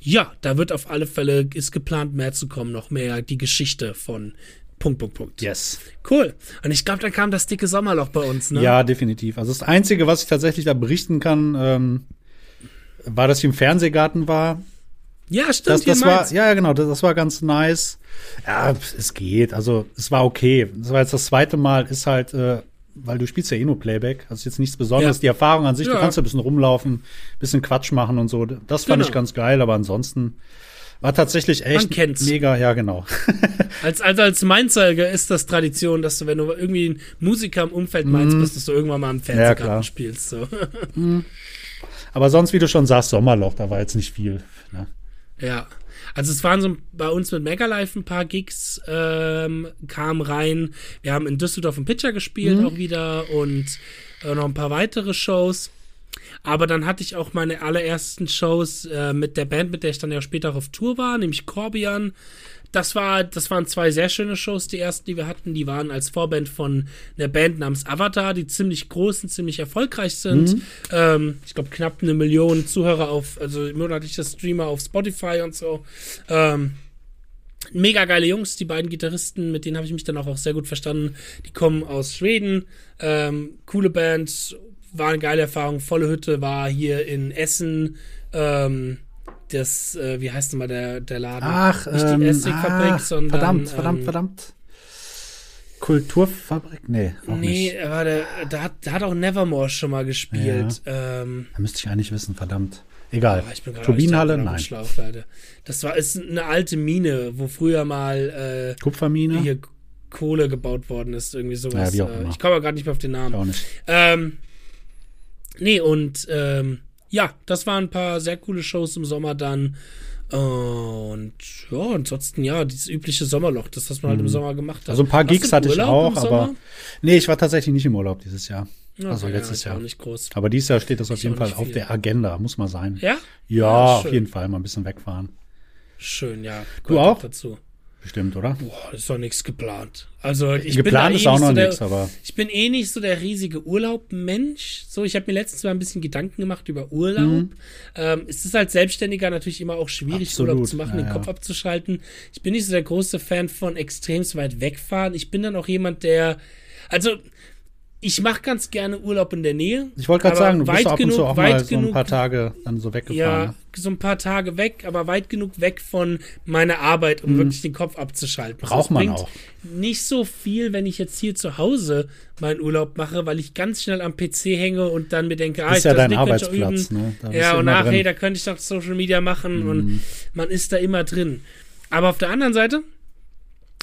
ja, da wird auf alle Fälle, ist geplant, mehr zu kommen, noch mehr die Geschichte von Punkt, Punkt, Punkt. Yes. Cool. Und ich glaube, dann kam das dicke Sommerloch bei uns, ne? Ja, definitiv. Also das Einzige, was ich tatsächlich da berichten kann, ähm, war, dass ich im Fernsehgarten war. Ja, stimmt. Das, das war, ja, ja, genau, das, das war ganz nice. Ja, es geht. Also, es war okay. Das war jetzt das zweite Mal, ist halt, äh, weil du spielst ja eh nur Playback. Also, ist jetzt nichts Besonderes. Ja. Die Erfahrung an sich, Ja. du kannst ja ein bisschen rumlaufen, bisschen Quatsch machen und so. Das fand Genau. ich ganz geil, aber ansonsten war tatsächlich echt kennt's. mega, ja, genau. Als, also als Mainzer ist das Tradition, dass du, wenn du irgendwie ein Musiker im Umfeld Mainz bist, dass du irgendwann mal im Fernsehgarten klar. spielst. So. aber sonst, wie du schon sagst, Sommerloch, da war jetzt nicht viel. Ja. Also es waren so bei uns mit Megalife ein paar Gigs, ähm, kamen rein. Wir haben in Düsseldorf im Pitcher gespielt auch wieder und äh, noch ein paar weitere Shows. Aber dann hatte ich auch meine allerersten Shows äh, mit der Band, mit der ich dann ja später auch auf Tour war, nämlich Corbian. Das, war, das waren zwei sehr schöne Shows, die ersten, die wir hatten. Die waren als Vorband von einer Band namens Avatar, die ziemlich groß und ziemlich erfolgreich sind. Ähm, ich glaube, knapp eine Million Zuhörer auf, also monatliche Streamer auf Spotify und so. Ähm, mega geile Jungs, die beiden Gitarristen, mit denen habe ich mich dann auch, auch sehr gut verstanden. Die kommen aus Schweden. Ähm, coole Band, war eine geile Erfahrung. Volle Hütte war hier in Essen. Ähm, das, äh, wie heißt denn mal der, der Laden? Ach, Nicht ähm, die Essigfabrik, ah, sondern. verdammt, verdammt, ähm, verdammt. Kulturfabrik? Nee, auch Nee, nicht. war der, da, hat, da hat auch Nevermore schon mal gespielt. Ähm, Da müsste ich eigentlich wissen, verdammt. Egal. aber ich bin Turbinenhalle? Nein. Schlauch. Das war ist eine alte Mine, wo früher mal äh, Kupfermine? hier Kohle gebaut worden ist, irgendwie sowas. Ja, wie auch Äh, immer. ich komme aber gerade nicht mehr auf den Namen. Auch nicht. Ähm, nee, und ähm, ja, das waren ein paar sehr coole Shows im Sommer dann. Und ja, ansonsten ja, dieses übliche Sommerloch, das, was man halt im Sommer gemacht hat. Also ein paar Warst Gigs hatte ich auch, aber nee, ich war tatsächlich nicht im Urlaub dieses Jahr. Ja, also okay, letztes ja, Jahr. nicht groß. Aber dieses Jahr steht das auf Ich jeden Fall auf der Agenda, muss mal sein. Ja? Ja, Ja, auf jeden Fall mal ein bisschen wegfahren. Schön, ja. Du auch? Dazu. Bestimmt, oder? Boah, ist doch nichts geplant. Also ich bin Geplant da ist eh auch nicht noch so der, nichts, aber Ich bin eh nicht so der riesige Urlaub-Mensch. So, ich habe mir letztens mal ein bisschen Gedanken gemacht über Urlaub. Ähm, es ist als Selbstständiger natürlich immer auch schwierig, Mhm. Absolut, Urlaub zu machen, ja, den ja. Kopf abzuschalten. Ich bin nicht so der große Fan von extremst weit wegfahren. Ich bin dann auch jemand, der, also ich mache ganz gerne Urlaub in der Nähe. ich wollte gerade sagen, du bist ab und genug, zu auch weit mal so ein paar Tage dann so weggefahren. ja, ne? so ein paar Tage weg, aber weit genug weg von meiner Arbeit, um wirklich den Kopf abzuschalten. Mhm. Braucht man auch. Nicht so viel, wenn ich jetzt hier zu Hause meinen Urlaub mache, weil ich ganz schnell am PC hänge und dann mir denke, ah, Ist ja das dein Ding ich Arbeitsplatz, üben. ne? Ja, und ach, drin. Mhm. hey, da könnte ich doch Social Media machen und man ist da immer drin. Aber auf der anderen Seite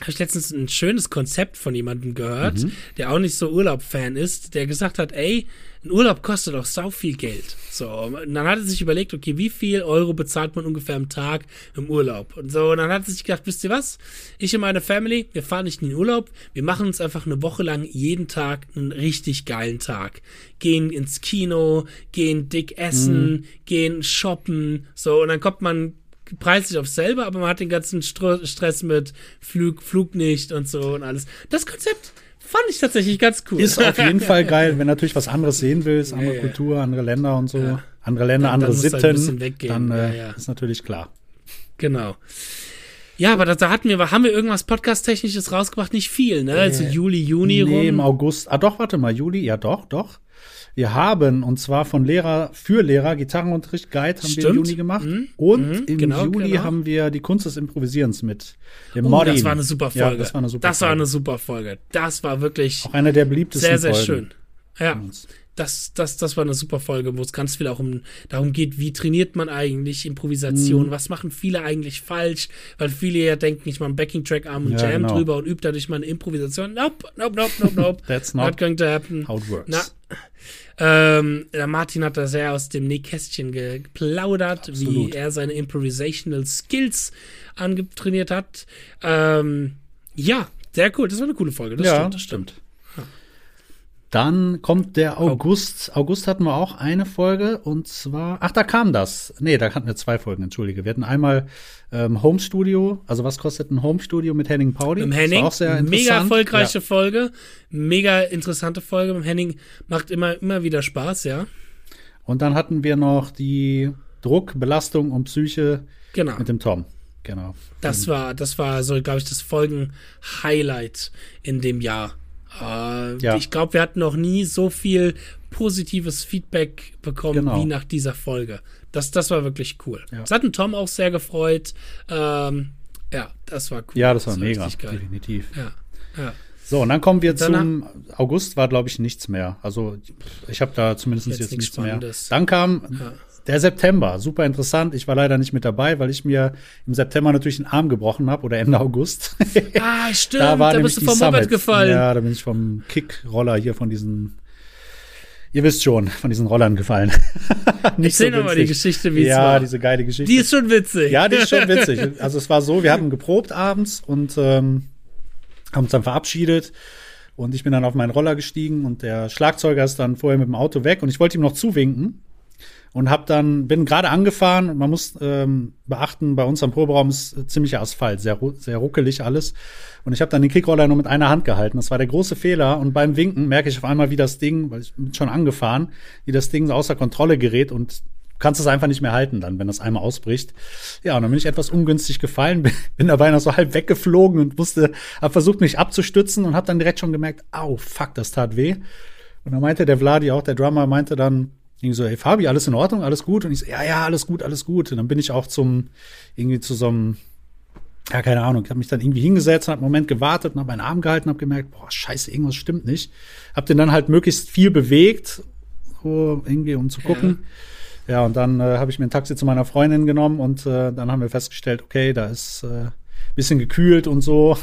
habe ich letztens ein schönes Konzept von jemandem gehört, Mhm. der auch nicht so Urlaub-Fan ist, der gesagt hat, ey, ein Urlaub kostet doch sau viel Geld. So, und dann hat er sich überlegt, okay, wie viel Euro bezahlt man ungefähr am Tag im Urlaub? Und so, und dann hat er sich gedacht, wisst ihr was? Ich und meine Family, wir fahren nicht in den Urlaub, wir machen uns einfach eine Woche lang jeden Tag einen richtig geilen Tag. Gehen ins Kino, gehen dick essen, gehen shoppen, so, und dann kommt man preislich auf selber, aber man hat den ganzen Stro Stress mit Flug, Flug nicht und so und alles. Das Konzept fand ich tatsächlich ganz cool. Ist auf jeden Fall geil, wenn natürlich was anderes sehen willst, andere Ja. Kultur, andere Länder und so, Ja. andere Länder, Dann- andere dann du halt Sitten, weggehen. dann äh, ist natürlich klar. Genau. Ja, aber da, da hatten wir, haben wir irgendwas Podcast-Technisches rausgebracht? Nicht viel, ne? Also Juli, Juni Nee, im rum. August. Ah, doch, warte mal, Juli, ja doch, doch. Wir haben, und zwar von Lehrer für Lehrer, Gitarrenunterricht Guide haben wir Stimmt. im Juni gemacht. Mhm. Und Mhm, im genau, Juli genau. haben wir die Kunst des Improvisierens mit dem Oh, Modin. das war eine super Folge. Ja, das war eine super Das war Folge. eine super Folge. Das war wirklich Auch eine der beliebtesten sehr, sehr Folgen schön. Ja. Das, das, das war eine super Folge, wo es ganz viel auch um darum geht, wie trainiert man eigentlich Improvisation, Mhm. was machen viele eigentlich falsch, weil viele ja denken, ich mache einen Backing-Track arm und Ja, Jam genau. drüber und übe dadurch mal eine Improvisation. Nope, nope, nope, nope, nope. That's not not going to happen. how it works. Na, ähm, der Martin hat da sehr aus dem Nähkästchen geplaudert, Absolut. wie er seine Improvisational Skills angetrainiert hat. Ähm, ja, sehr cool. Das war eine coole Folge. Das ja, stimmt. das stimmt. Dann kommt der August. August hatten wir auch eine Folge und zwar, ach, da kam das. Nee, da hatten wir zwei Folgen, entschuldige. Wir hatten einmal ähm, Home Studio, also was kostet ein Home Studio mit Henning Pauli? Mit Henning, war auch sehr mega interessant. erfolgreiche Folge, mega interessante Folge. Mit Henning macht immer, immer wieder Spaß, ja. Ja. Und dann hatten wir noch die Druck, Belastung und Psyche Genau. mit dem Tom. Genau. Das war, das war so, glaube ich, das Folgen-Highlight in dem Jahr. Äh, Ja. Ich glaube, wir hatten noch nie so viel positives Feedback bekommen Genau. wie nach dieser Folge. Das, das war wirklich cool. Ja. Das hat den Tom auch sehr gefreut. Ähm, ja, das war cool. Ja, das war mega, richtig geil. definitiv. Ja, ja. So, und dann kommen wir Danach- zum August, war glaube ich nichts mehr. Also ich habe da zumindest Jetzt jetzt, nichts mehr. Dann kam Ja. Der September, super interessant. Ich war leider nicht mit dabei, weil ich mir im September natürlich den Arm gebrochen habe oder Ende August. Ah, stimmt, da da, war bist nämlich du vom Moped gefallen. Ja, da bin ich vom Kickroller hier von diesen Ihr wisst schon, von diesen Rollern gefallen. Nicht Erzähl doch mal die. Geschichte, wie es Ja, war. diese geile Geschichte. Die ist schon witzig. Ja, die ist schon witzig. Also es war so, wir hatten geprobt abends und ähm, haben uns dann verabschiedet. Und ich bin dann auf meinen Roller gestiegen und der Schlagzeuger ist dann vorher mit dem Auto weg und ich wollte ihm noch zuwinken und hab dann bin gerade angefahren und man muss ähm, beachten, bei uns am Proberaum ist äh, ziemlicher Asphalt, sehr sehr ruckelig alles und ich habe dann den Kickroller nur mit einer Hand gehalten. Das war der große Fehler und beim Winken merke ich auf einmal, wie das Ding, weil ich bin schon angefahren, wie das Ding so außer Kontrolle gerät und kannst es einfach nicht mehr halten dann, wenn das einmal ausbricht. Ja, und dann bin ich etwas ungünstig gefallen, bin, bin dabei noch so halb weggeflogen und musste, hab versucht mich abzustützen und hab dann direkt schon gemerkt, au, fuck, das tat weh. Und dann meinte der Vladi, auch der Drummer, meinte dann irgendwie so, hey Fabi, alles in Ordnung, alles gut? Und ich so, ja, ja, alles gut, alles gut. Und dann bin ich auch zum, irgendwie zu so einem, ja, keine Ahnung, ich habe mich dann irgendwie hingesetzt, habe einen Moment gewartet und habe meinen Arm gehalten, habe gemerkt, boah, scheiße, irgendwas stimmt nicht. Hab den dann halt möglichst viel bewegt, so irgendwie, um zu gucken. Ja, und dann äh, habe ich mir ein Taxi zu meiner Freundin genommen und äh, dann haben wir festgestellt, okay, da ist äh, bisschen gekühlt und so.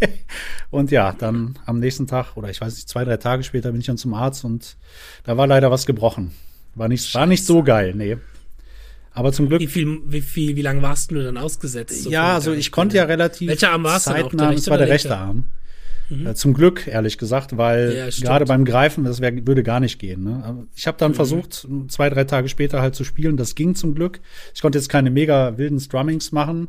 und ja, dann am nächsten Tag oder ich weiß nicht, zwei, drei Tage später bin ich dann zum Arzt und da war leider was gebrochen. War nicht, war nicht so geil, nee. Aber zum Glück Wie viel, wie viel, wie lange warst du dann ausgesetzt? so ja, also der- ich konnte ja relativ Welcher Arm war's denn auch? Der zeitnah, rechte es war der linke? rechte Arm. Äh, Zum Glück, ehrlich gesagt, weil Ja, gerade beim Greifen, das wär, würde gar nicht gehen. Ne? Ich habe dann Mhm. versucht, zwei, drei Tage später halt zu spielen. Das ging zum Glück. Ich konnte jetzt keine mega wilden Strummings machen,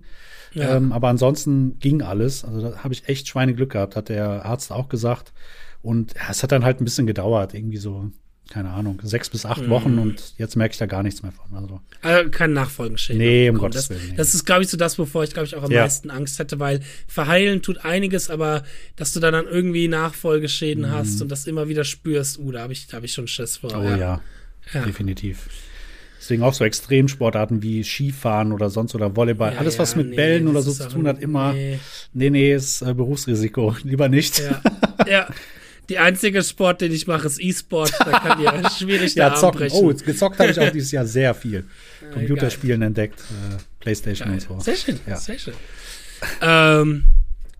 Ja. ähm, aber ansonsten ging alles. Also da habe ich echt Schweineglück gehabt, hat der Arzt auch gesagt. Und ja, es hat dann halt ein bisschen gedauert, irgendwie so, keine Ahnung, sechs bis Mhm. acht Wochen und jetzt merke ich da gar nichts mehr von. Also Also kein Nachfolgenschäden. Nee, um. Gottes das, Willen, nee. Das ist, glaube ich, so das, wovor ich, glaube ich, auch am Ja. meisten Angst hätte, weil verheilen tut einiges, aber dass du dann, dann irgendwie Nachfolgeschäden hast und das immer wieder spürst, uh, da habe ich, da hab ich schon Schiss vor. Mhm. oh ja. Ja. definitiv. Deswegen auch so Extremsportarten wie Skifahren oder sonst oder Volleyball. Ja, Alles, was mit nee, Bällen oder das so zu tun hat, immer, nee. nee, nee, ist äh, Berufsrisiko. Lieber nicht. Ja. ja. Die einzige Sport, den ich mache, ist E-Sport. Da kann dir schwierig der Ja, zocken. brechen. Oh, gezockt habe ich auch dieses Jahr sehr viel. Computerspielen entdeckt, äh, Playstation Geil. und so. Sehr schön, Ja. sehr schön. Ähm,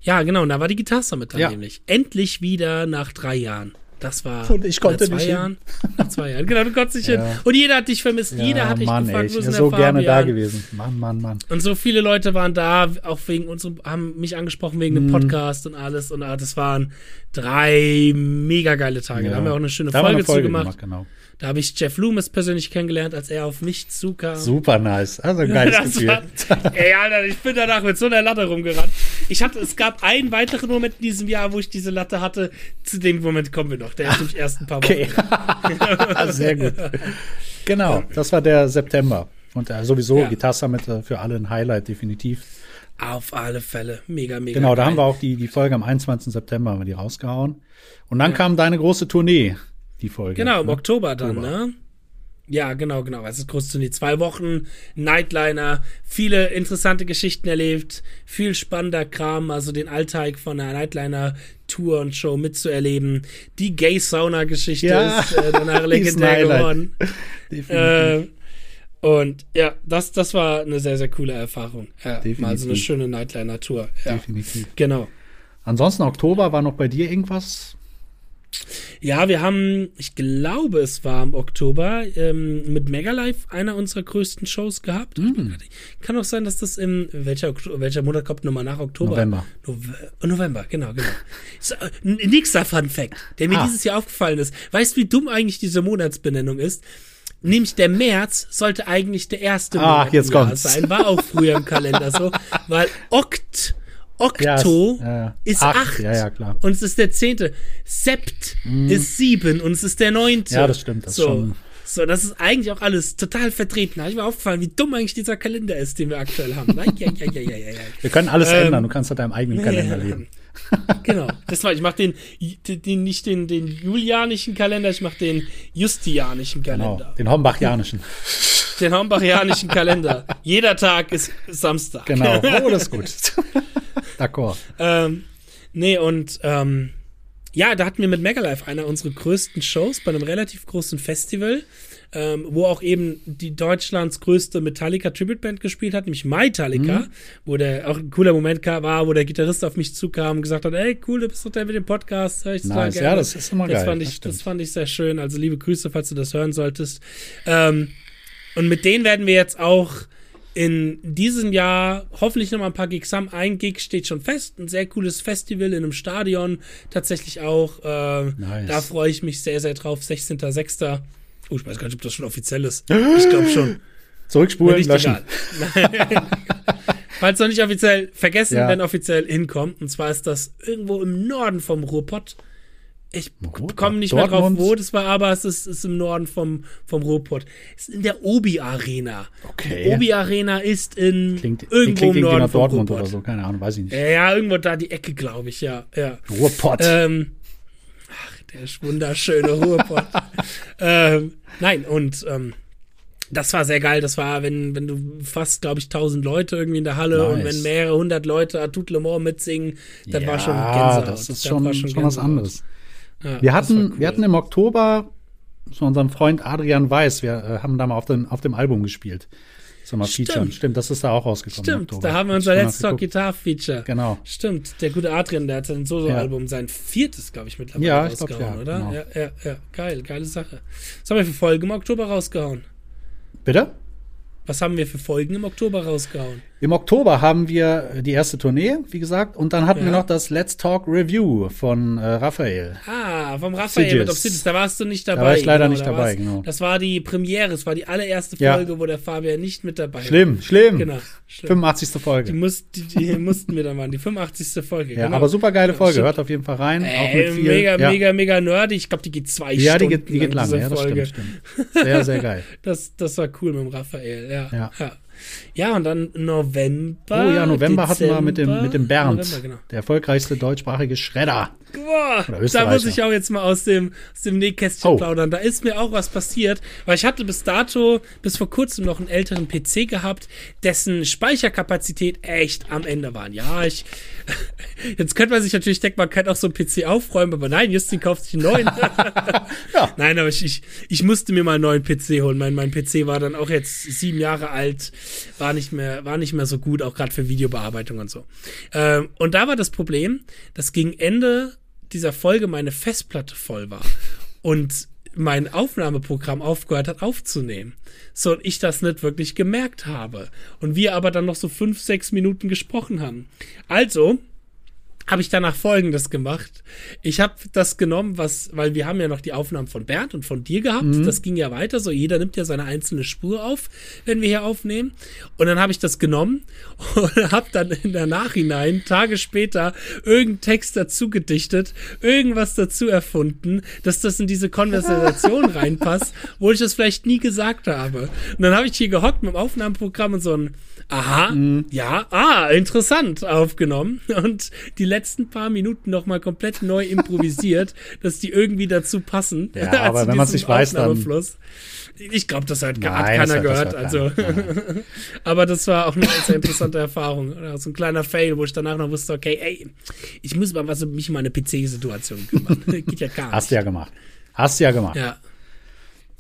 ja, genau, und da war die Gitarre Summit dann Ja. nämlich. Endlich wieder nach drei Jahren. Das war Und ich konnte nach zwei Jahren. Nach zwei Jahren, genau, du konntest nicht Ja. hin. Und jeder hat dich vermisst. jeder hat dich Mann, gefragt, ey, ich wo ist denn so der gerne da Fabian? gewesen. Mann, Mann, Mann. Und so viele Leute waren da, auch wegen unserem, haben mich angesprochen wegen Mhm. dem Podcast und alles. Und ah, das waren drei mega geile Tage. Da haben wir auch eine schöne Da Folge, eine Folge zu gemacht. gemacht. Genau. Da habe ich Jeff Loomis persönlich kennengelernt, als er auf mich zukam. Super nice. Also ein geiles Das Gefühl. war, ey, Alter, ich bin danach mit so einer Latte rumgerannt. Ich hatte, es gab einen weiteren Moment in diesem Jahr, wo ich diese Latte hatte. Zu dem Moment kommen wir noch. Der ist nämlich erst ein paar Wochen. Okay. Sehr gut. Genau, das war der September. Und äh, sowieso Ja. Guitar Summit äh, für alle ein Highlight, definitiv. Auf alle Fälle. Mega, mega. Genau, da geil. haben wir auch die, die Folge am 21. September haben wir die rausgehauen. Und dann kam deine große Tournee, die Folge. Genau, im ne? Oktober dann, Oktober. ne? Ja, genau, genau. Es ist groß zu die zwei Wochen, Nightliner, viele interessante Geschichten erlebt, viel spannender Kram, also den Alltag von einer Nightliner-Tour und Show mitzuerleben. Die Gay-Sauna-Geschichte Ja, ist äh, danach legendär geworden. Definitiv. Äh, und ja, das, das war eine sehr, sehr coole Erfahrung. Ja, mal so eine Definitiv. schöne Nightliner-Tour. Ja, Definitiv. genau. Ansonsten Oktober war noch bei dir irgendwas? Ja, wir haben, ich glaube, es war im Oktober, ähm, mit Megalife einer unserer größten Shows gehabt. Mhm. Kann auch sein, dass das im, welcher, welcher Monat kommt nochmal nach Oktober? November. Nove November, genau, genau. so, nächster Fun Fact, der mir Ah. dieses Jahr aufgefallen ist. Weißt du, wie dumm eigentlich diese Monatsbenennung ist? Nämlich der März sollte eigentlich der erste Ach, Monat jetzt kommt's. sein. War auch früher im Kalender so, weil Okt, Ja, Okto ja, ja. ist Acht, acht. ja, ja, klar. Und es ist der zehnte. Sept ist sieben und es ist der neunte. Ja, das stimmt, das ist so. schon- so, das ist eigentlich auch alles total vertreten. Da habe ich mir aufgefallen, wie dumm eigentlich dieser Kalender ist, den wir aktuell haben. Wir können alles Ähm, ändern. Du kannst nach deinem eigenen Kalender leben. Genau. Das war, ich mache den, den, nicht den, den julianischen Kalender, ich mache den justianischen Genau. Kalender. Den Hombachianischen. Den hombachianischen Kalender. Jeder Tag ist Samstag. Genau. Oh, das ist gut. D'accord. Ähm, nee, und ähm, ja, da hatten wir mit Megalife einer unserer größten Shows bei einem relativ großen Festival, ähm, wo auch eben die Deutschlands größte Metallica Tribute Band gespielt hat, nämlich Metallica, Mhm. wo der auch ein cooler Moment war, wo der Gitarrist auf mich zukam und gesagt hat, ey, cool, du bist doch der mit dem Podcast, hör ich Nice. Ja, das ist immer das geil, Fand das ich, stimmt. das fand ich sehr schön. Also liebe Grüße, falls du das hören solltest. Ähm, und mit denen werden wir jetzt auch in diesem Jahr hoffentlich noch mal ein paar Gigs haben. Ein Gig steht schon fest, ein sehr cooles Festival in einem Stadion tatsächlich auch. Äh, Nice. Da freue ich mich sehr, sehr drauf. 16.06. Oh, ich weiß gar nicht, ob das schon offiziell ist. Ich glaube schon. Zurückspulen, Nicht löschen. Falls noch nicht offiziell, vergessen, Ja. wenn offiziell hinkommt. Und zwar ist das irgendwo im Norden vom Ruhrpott. Ich komme nicht mehr drauf, Dortmund? wo das war, aber es ist, ist im Norden vom, vom Ruhrpott. Es ist in der Obi Arena. Okay. Die Obi Arena ist in Klingt, irgendwo klingt im Norden nach vom Dortmund Ruhrpott. oder so. Keine Ahnung, weiß ich nicht. Ja, irgendwo da die Ecke, glaube ich, ja. ja. Ruhrpott. Ähm, der wunderschöne Ruhrpott. ähm, nein, und ähm, das war sehr geil. Das war, wenn, wenn du fast, glaube ich, tausend Leute irgendwie in der Halle Nice. und wenn mehrere hundert Leute tout le monde mitsingen, das ja, war schon Gänsehaut. das ist Das schon, schon, was anderes. Ja, Wir hatten, cool. wir hatten im Oktober zu unserem Freund Adrian Weiß, wir äh, haben da mal auf, den, auf dem Album gespielt. Mal Stimmt. Featuren. Stimmt, das ist da auch rausgekommen. im Stimmt, da haben wir unser Let's Talk. Guitar Feature. Genau. Stimmt, der gute Adrian, der hat sein Soloalbum, sein viertes, glaube ich, mittlerweile Ja, ich glaub, rausgehauen, ja, oder? genau. Ja, ja, ja, geil, geile Sache. Was haben wir für Folgen im Oktober rausgehauen? Bitte? Was haben wir für Folgen im Oktober rausgehauen? Im Oktober haben wir äh, die erste Tournee, wie gesagt, und dann hatten Ja. wir noch das Let's Talk Review von äh, Raphael. Ah, vom Raphael Obsidious. mit Obsidius, da warst du nicht dabei. war ich leider genau, nicht da dabei, genau. Das war die Premiere, es war die allererste Ja. Folge, wo der Fabian nicht mit dabei Schlimm, schlimm. war. Genau, schlimm. 85. Die, Folge. muss, die, die mussten wir dann machen, die 85. Folge. Ja, genau. aber super geile Folge. stimmt. Hört auf jeden Fall rein. auch Ey, mit viel. mega, ja. mega, mega nerdy. Ich glaube, die geht zwei Ja, die Stunden geht, die geht lang. Ja, das stimmt, stimmt. Sehr, sehr geil. Das, das war cool mit dem Raphael, ja. Ja. Ja. Und dann November. Oh ja, November hatten wir mit dem, Dezember. mit dem Bernd, genau. der erfolgreichste deutschsprachige Schredder. Boah, da muss ich auch jetzt mal aus dem, aus dem Nähkästchen Oh. plaudern. Da ist mir auch was passiert, weil ich hatte bis dato, bis vor kurzem noch einen älteren PC gehabt, dessen Speicherkapazität echt am Ende waren. Ja, ich, jetzt könnte man sich natürlich denken, man kann auch so einen PC aufräumen, aber nein, Justin kauft sich einen neuen. Ja. Nein, aber ich, ich, ich musste mir mal einen neuen PC holen. Mein, mein PC war dann auch jetzt sieben Jahre alt, war nicht mehr, war nicht mehr so gut, auch gerade für Videobearbeitung und so. Ähm, und da war das Problem, dass gegen Ende dieser Folge meine Festplatte voll war und mein Aufnahmeprogramm aufgehört hat aufzunehmen. So, ich das nicht wirklich gemerkt habe. Und wir aber dann noch so fünf, sechs Minuten gesprochen haben. Also, habe ich danach Folgendes gemacht. Ich habe das genommen, was, weil wir haben ja noch die Aufnahmen von Bernd und von dir gehabt. Mhm. Das ging ja weiter. So jeder nimmt ja seine einzelne Spur auf, wenn wir hier aufnehmen. Und dann habe ich das genommen und habe dann in der Nachhinein Tage später irgendeinen Text dazu gedichtet, irgendwas dazu erfunden, dass das in diese Konversation reinpasst, wo ich das vielleicht nie gesagt habe. Und dann habe ich hier gehockt mit dem Aufnahmeprogramm und so ein aha, mhm. ja, ah, interessant aufgenommen und die letzten paar Minuten nochmal komplett neu improvisiert, dass die irgendwie dazu passen. Ja, aber wenn man sich weiß, dann. Ich glaube, das hat, Nein, hat keiner gehört. Also, aber das war auch eine sehr interessante Erfahrung. So ein kleiner Fail, wo ich danach noch wusste, okay, ey, ich muss mal was um mich in meine PC-Situation kümmern. Geht ja gar nicht. Hast du ja gemacht. Hast du ja gemacht. Ja.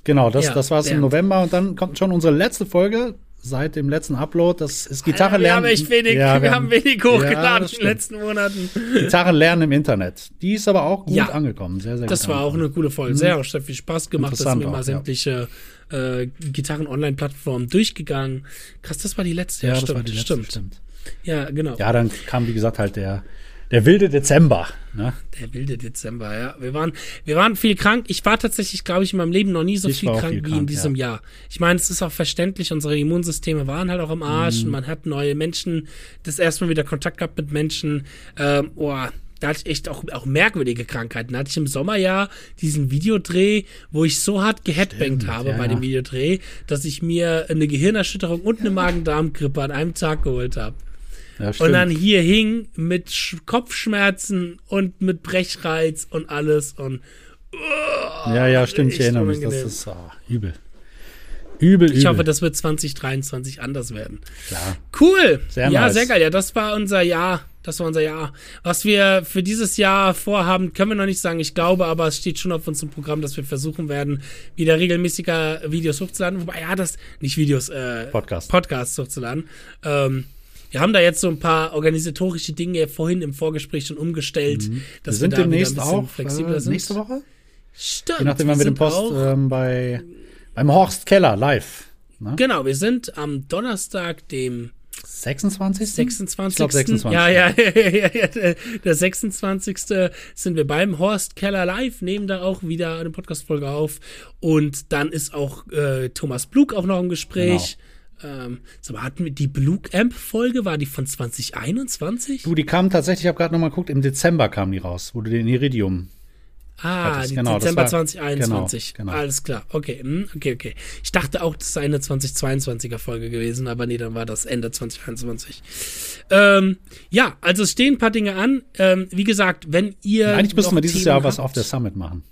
Genau, das, ja, das war es im November und dann kommt schon unsere letzte Folge seit dem letzten Upload. Das ist Gitarre lernen. Wir haben echt wenig, ja, wir, wir, haben wenig hochgeladen ja, in den letzten Monaten. Gitarre lernen im Internet. Die ist aber auch gut ja, angekommen. Sehr, sehr Das war auch eine coole Folge. Sehr, mhm. hat viel Spaß gemacht. Das sind wir mal sämtliche äh, Gitarren-Online-Plattformen durchgegangen. Krass, das war die letzte. Ja, das stimmt, war die letzte, stimmt. stimmt. Ja, genau. Ja, dann kam, wie gesagt, halt der der wilde Dezember. Ne? Der wilde Dezember, ja. Wir waren, wir waren viel krank. Ich war tatsächlich, glaube ich, in meinem Leben noch nie so viel krank, viel wie in diesem ja. Jahr. Ich meine, es ist auch verständlich, unsere Immunsysteme waren halt auch im Arsch. Mhm. Man hat neue Menschen, das erstmal wieder Kontakt gehabt mit Menschen. Ähm, oh, da hatte ich echt auch, auch merkwürdige Krankheiten. Da hatte ich im Sommer ja diesen Videodreh, wo ich so hart geheadbangt habe ja, bei dem Videodreh, dass ich mir eine Gehirnerschütterung und eine Magen-Darm-Grippe an einem Tag geholt habe. Ja, und dann hier hing mit Sch Kopfschmerzen und mit Brechreiz und alles und oh, ja, ja, stimmt, ich erinnere mich. Das ist oh, übel. Übel, Ich hoffe, das wird 2023 anders werden. Ja. Cool. Sehr ja, nice. sehr geil. Ja, das war unser Jahr. Das war unser Jahr. Was wir für dieses Jahr vorhaben, können wir noch nicht sagen. Ich glaube, aber es steht schon auf unserem Programm, dass wir versuchen werden, wieder regelmäßiger Videos hochzuladen. Wobei, ja, das, nicht Videos, äh, Podcast. Podcasts hochzuladen. Ähm, wir haben da jetzt so ein paar organisatorische Dinge vorhin im Vorgespräch schon umgestellt, mhm. dass wir, sind wir da demnächst auch flexibler äh, sind. Nächste Woche? Stimmt. Je nachdem, wann wir den Post ähm, bei beim Horst Keller live. Ne? Genau, wir sind am Donnerstag, dem 26. 26. Ich glaube 26. Ja, ja, ja, ja, der 26. sind wir beim Horst Keller live, nehmen da auch wieder eine Podcast-Folge auf. Und dann ist auch äh, Thomas Blug auch noch im Gespräch. Genau. Ähm, so, hatten wir die Blue Amp-Folge, war die von 2021? Du, die kam tatsächlich, ich habe gerade nochmal geguckt, im Dezember kam die raus, wo du den Iridium Ah, die genau, Dezember war, 2021. Genau, genau. Alles klar. Okay, hm, okay, okay. Ich dachte auch, das sei eine 2022er Folge gewesen, aber nee, dann war das Ende 2021. Ähm, ja, also es stehen ein paar Dinge an. Ähm, wie gesagt, wenn ihr. Eigentlich müssten wir dieses Themen Jahr was auf der Summit machen.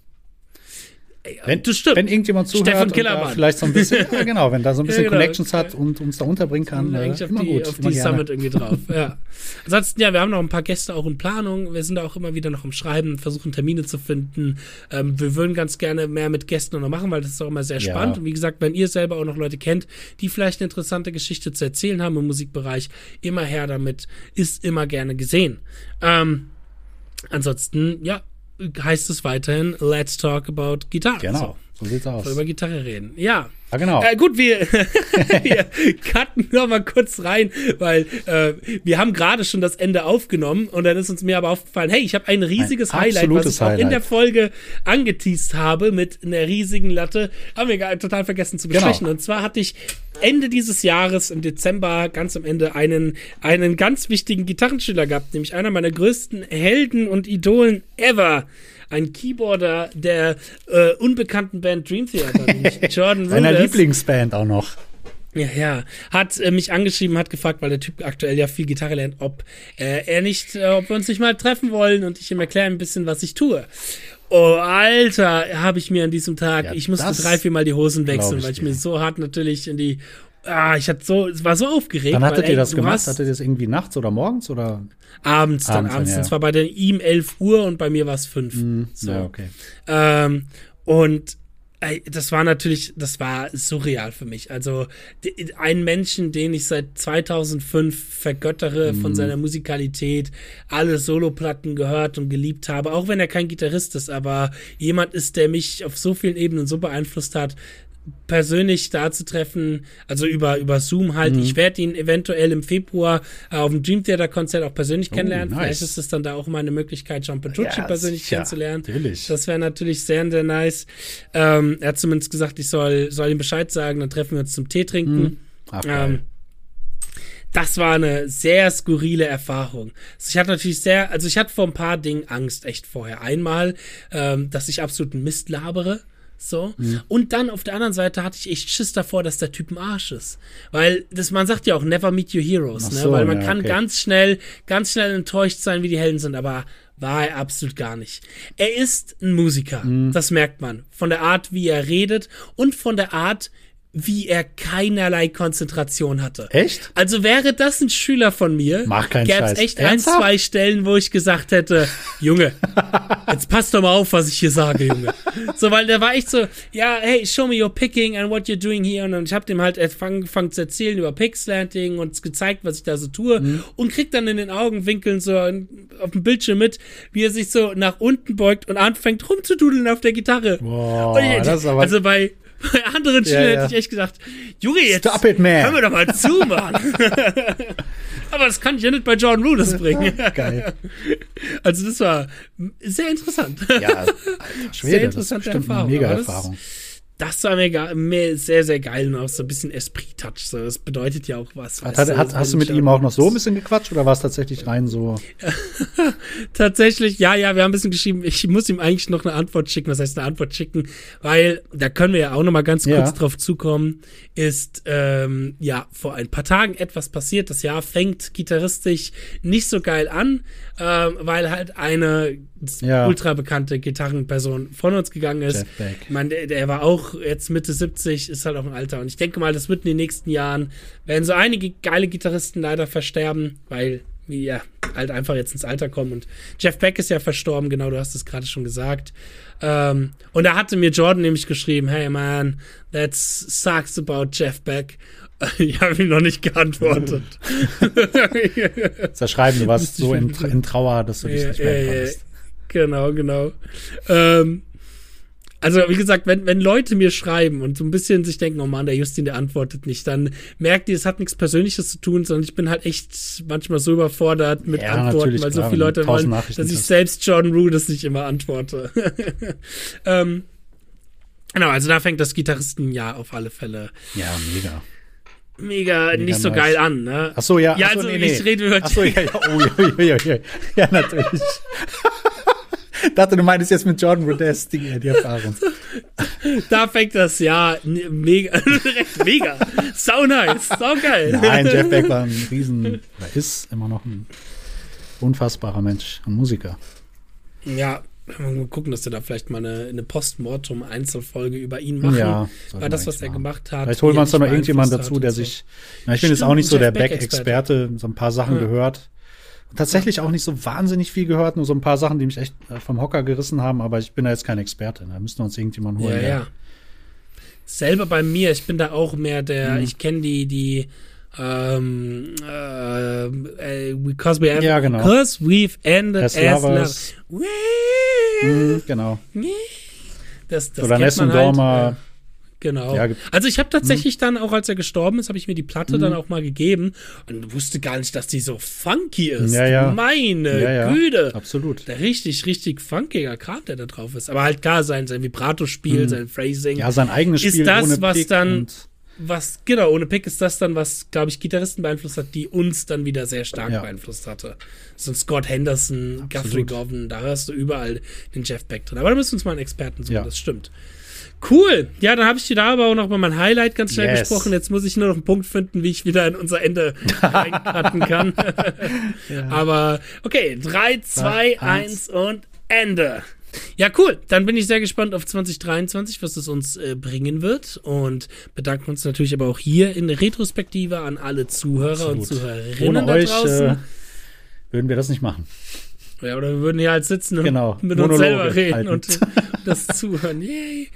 Wenn, das stimmt. wenn irgendjemand zuhört vielleicht so ein bisschen, ja genau, wenn da so ein bisschen ja, genau. Connections hat und uns da unterbringen kann, äh, immer die, gut. Auf die Summit irgendwie drauf, ja. Ansonsten, ja, wir haben noch ein paar Gäste auch in Planung. Wir sind da auch immer wieder noch im Schreiben, versuchen Termine zu finden. Ähm, wir würden ganz gerne mehr mit Gästen noch machen, weil das ist auch immer sehr spannend. Ja. Und wie gesagt, wenn ihr selber auch noch Leute kennt, die vielleicht eine interessante Geschichte zu erzählen haben im Musikbereich, immer her damit, ist immer gerne gesehen. Ähm, ansonsten, ja, heißt es weiterhin Let's Talk About Guitar. Genau, so, so sieht's aus. Über Gitarre reden. Ja. Ja, genau. Äh, gut, wir, wir cutten noch mal kurz rein, weil äh, wir haben gerade schon das Ende aufgenommen und dann ist uns mir aber aufgefallen, hey, ich habe ein riesiges ein Highlight, was ich auch Highlight. in der Folge angeteased habe mit einer riesigen Latte. Haben wir total vergessen zu besprechen. Genau. Und zwar hatte ich Ende dieses Jahres, im Dezember, ganz am Ende, einen, einen ganz wichtigen Gitarrenschüler gehabt, nämlich einer meiner größten Helden und Idolen ever ein Keyboarder der äh, unbekannten Band Dream Theater, Jordan Seiner Lieblingsband auch noch. Ja, ja. Hat äh, mich angeschrieben, hat gefragt, weil der Typ aktuell ja viel Gitarre lernt, ob äh, er nicht, äh, ob wir uns nicht mal treffen wollen und ich ihm erkläre ein bisschen, was ich tue. Oh, Alter, habe ich mir an diesem Tag, ja, ich musste drei, vier Mal die Hosen wechseln, ich weil ich dir. mir so hart natürlich in die Ah, ich hatte so, es war so aufgeregt. Wann hattet ihr das gemacht? Hattet ihr das irgendwie nachts oder morgens oder? Abends dann, abends. abends ja. Und zwar bei der ihm 11 Uhr und bei mir war es 5. Mm, so. Ja, okay. Ähm, und das war natürlich, das war surreal für mich. Also ein Menschen, den ich seit 2005 vergöttere mhm. von seiner Musikalität, alle Soloplatten gehört und geliebt habe, auch wenn er kein Gitarrist ist, aber jemand ist, der mich auf so vielen Ebenen so beeinflusst hat, persönlich da zu treffen, also über, über Zoom halt. Mhm. Ich werde ihn eventuell im Februar äh, auf dem Dream Theater Konzert auch persönlich oh, kennenlernen. Nice. Vielleicht ist es dann da auch mal eine Möglichkeit, John Petrucci ja, persönlich ja, kennenzulernen. Natürlich. Das wäre natürlich sehr, sehr nice. Ähm, er hat zumindest gesagt, ich soll, soll ihm Bescheid sagen, dann treffen wir uns zum Tee trinken. Mhm. Ach, ähm, das war eine sehr skurrile Erfahrung. Also ich hatte natürlich sehr, also ich hatte vor ein paar Dingen Angst, echt vorher. Einmal, ähm, dass ich absoluten Mist labere. So. Mhm. Und dann auf der anderen Seite hatte ich echt Schiss davor, dass der Typ ein Arsch ist. Weil das, man sagt ja auch, never meet your heroes, ne? so, ne? Weil man ja, kann okay. ganz schnell, ganz schnell enttäuscht sein, wie die Helden sind, aber war er absolut gar nicht. Er ist ein Musiker. Mhm. Das merkt man. Von der Art, wie er redet und von der Art, wie er keinerlei Konzentration hatte. Echt? Also wäre das ein Schüler von mir, Mach keinen gäbe es echt Ernsthaft? ein, zwei Stellen, wo ich gesagt hätte, Junge, jetzt passt doch mal auf, was ich hier sage, Junge. So, weil der war echt so, ja, hey, show me your picking and what you're doing here. Und ich habe dem halt angefangen zu erzählen über Pickslanting und gezeigt, was ich da so tue. Mhm. Und krieg dann in den Augenwinkeln so auf dem Bildschirm mit, wie er sich so nach unten beugt und anfängt rumzududeln auf der Gitarre. Boah, ich, also bei bei anderen Spielen ja, ja. hätte ich echt gedacht, Junge, jetzt Stop it, man. hör mir doch mal zu, Mann. Aber das kann ich ja nicht bei John Rudess bringen. Geil. Also das war sehr interessant. Ja, Schwede, sehr interessante Erfahrung. Mega Erfahrung das war mega, mir sehr, sehr geil und auch so ein bisschen Esprit-Touch. So, das bedeutet ja auch was. Hat, hat, hast, hast du mit ihm auch noch so ein bisschen gequatscht oder war es tatsächlich rein so? tatsächlich, ja, ja, wir haben ein bisschen geschrieben. Ich muss ihm eigentlich noch eine Antwort schicken. Was heißt eine Antwort schicken? Weil, da können wir ja auch noch mal ganz kurz ja. drauf zukommen, ist, ähm, ja, vor ein paar Tagen etwas passiert. Das Jahr fängt gitarristisch nicht so geil an, ähm, weil halt eine ja. ultra bekannte Gitarrenperson von uns gegangen ist. Meine, der, der, war auch jetzt Mitte 70, ist halt auch ein Alter. Und ich denke mal, das wird in den nächsten Jahren, werden so einige geile Gitarristen leider versterben, weil ja, halt einfach jetzt ins Alter kommen. Und Jeff Beck ist ja verstorben, genau, du hast es gerade schon gesagt. Ähm, und da hatte mir Jordan nämlich geschrieben, hey man, that sucks about Jeff Beck. Ich habe ihm noch nicht geantwortet. Zerschreiben, du warst so in, in, Trauer, dass du dich nicht mehr konntest. Genau, genau. Ähm, also, wie gesagt, wenn, wenn Leute mir schreiben und so ein bisschen sich denken, oh Mann, der Justin, der antwortet nicht, dann merkt ihr, es hat nichts Persönliches zu tun, sondern ich bin halt echt manchmal so überfordert mit ja, Antworten, weil so viele Leute wollen, dass ich selbst John Rudess nicht immer antworte. ähm, genau, also da fängt das Gitarristenjahr auf alle Fälle. Ja, mega mega, mega nicht so nice. geil an, ne? Ach so, ja. Ja, also nee, ich nee. rede über Ach so, ja, ja, oh, ja, ja, ja, ja, natürlich. dachte, du meinst jetzt mit Jordan Rudess die, die Erfahrung. Da fängt das ja mega, mega. Sau nice, sau geil. Nein, Jeff Beck war ein riesen, oder ist immer noch ein unfassbarer Mensch, ein Musiker. Ja, mal gucken, dass wir da vielleicht mal eine, eine Postmortem-Einzelfolge über ihn machen. Ja, weil das, was er machen. gemacht hat. Vielleicht holen wir uns da noch irgendjemand dazu, der sich. Na, ich bin jetzt auch nicht so der Beck-Experte, so ein paar Sachen ja. gehört. Tatsächlich auch nicht so wahnsinnig viel gehört, nur so ein paar Sachen, die mich echt äh, vom Hocker gerissen haben, aber ich bin da jetzt kein Experte. Da müssten wir uns irgendjemand holen. Ja, ja. Selber bei mir, ich bin da auch mehr der, mhm. ich kenne die, die um, uh, because we have, ja, genau. because we've ended as, as lovers. lovers. Mm, genau. Das, das Oder Nessun halt, Dorma. Äh, Genau. Ja, also ich habe tatsächlich hm. dann auch, als er gestorben ist, habe ich mir die Platte hm. dann auch mal gegeben und wusste gar nicht, dass die so funky ist. Ja, ja. Meine ja. Güte. Absolut. Der richtig, richtig funkiger Kram, der da drauf ist. Aber halt klar, sein, sein Vibrato-Spiel, hm. sein Phrasing. Ja, sein eigenes Spiel. Ist das, was dann was, genau, ohne Pick ist das dann, was, glaube ich, Gitarristen beeinflusst hat, die uns dann wieder sehr stark ja. beeinflusst hatte. So Scott Henderson. Guthrie Govan, da hörst du überall den Jeff Beck drin. Aber da müssen wir uns mal einen Experten suchen, ja. das stimmt. Cool. Ja, dann habe ich dir da aber auch noch mal mein Highlight ganz schnell yes. gesprochen. Jetzt muss ich nur noch einen Punkt finden, wie ich wieder in unser Ende reinkarten kann. ja. Aber okay, 3, 2, 1 und Ende. Ja, cool. Dann bin ich sehr gespannt auf 2023, was es uns äh, bringen wird. Und bedanken uns natürlich aber auch hier in Retrospektive an alle Zuhörer Absolut. und Zuhörerinnen Ohne da euch, draußen. Äh, würden wir das nicht machen. Ja, oder wir würden hier halt sitzen und genau. mit Monologe uns selber reden und, das Zuhören. Yay.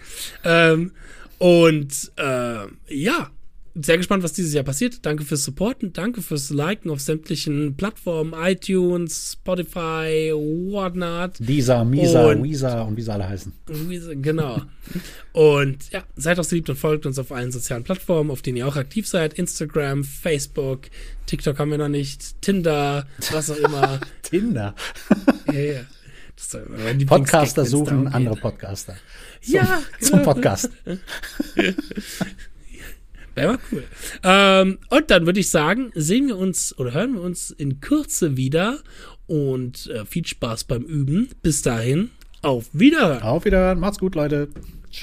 Ähm, und äh, ja, sehr gespannt, was dieses Jahr passiert. Danke fürs Supporten, danke fürs Liken auf sämtlichen Plattformen, iTunes, Spotify, whatnot. Dieser, Misa, Und- Weezer und wie sie alle heißen. Genau. Und ja, seid auch so lieb und folgt uns auf allen sozialen Plattformen, auf denen ihr auch aktiv seid. Instagram, Facebook, TikTok haben wir noch nicht, Tinder, was auch immer. Tinder. ja, ja. Podcaster suchen andere Podcaster. Zum, Ja, Zum genau. Podcast. Wäre mal cool. Ähm, und dann würde ich sagen, sehen wir uns oder hören wir uns in Kürze wieder und äh, viel Spaß beim Üben. Bis dahin, auf Wiederhören. Auf Wiederhören. Macht's gut, Leute.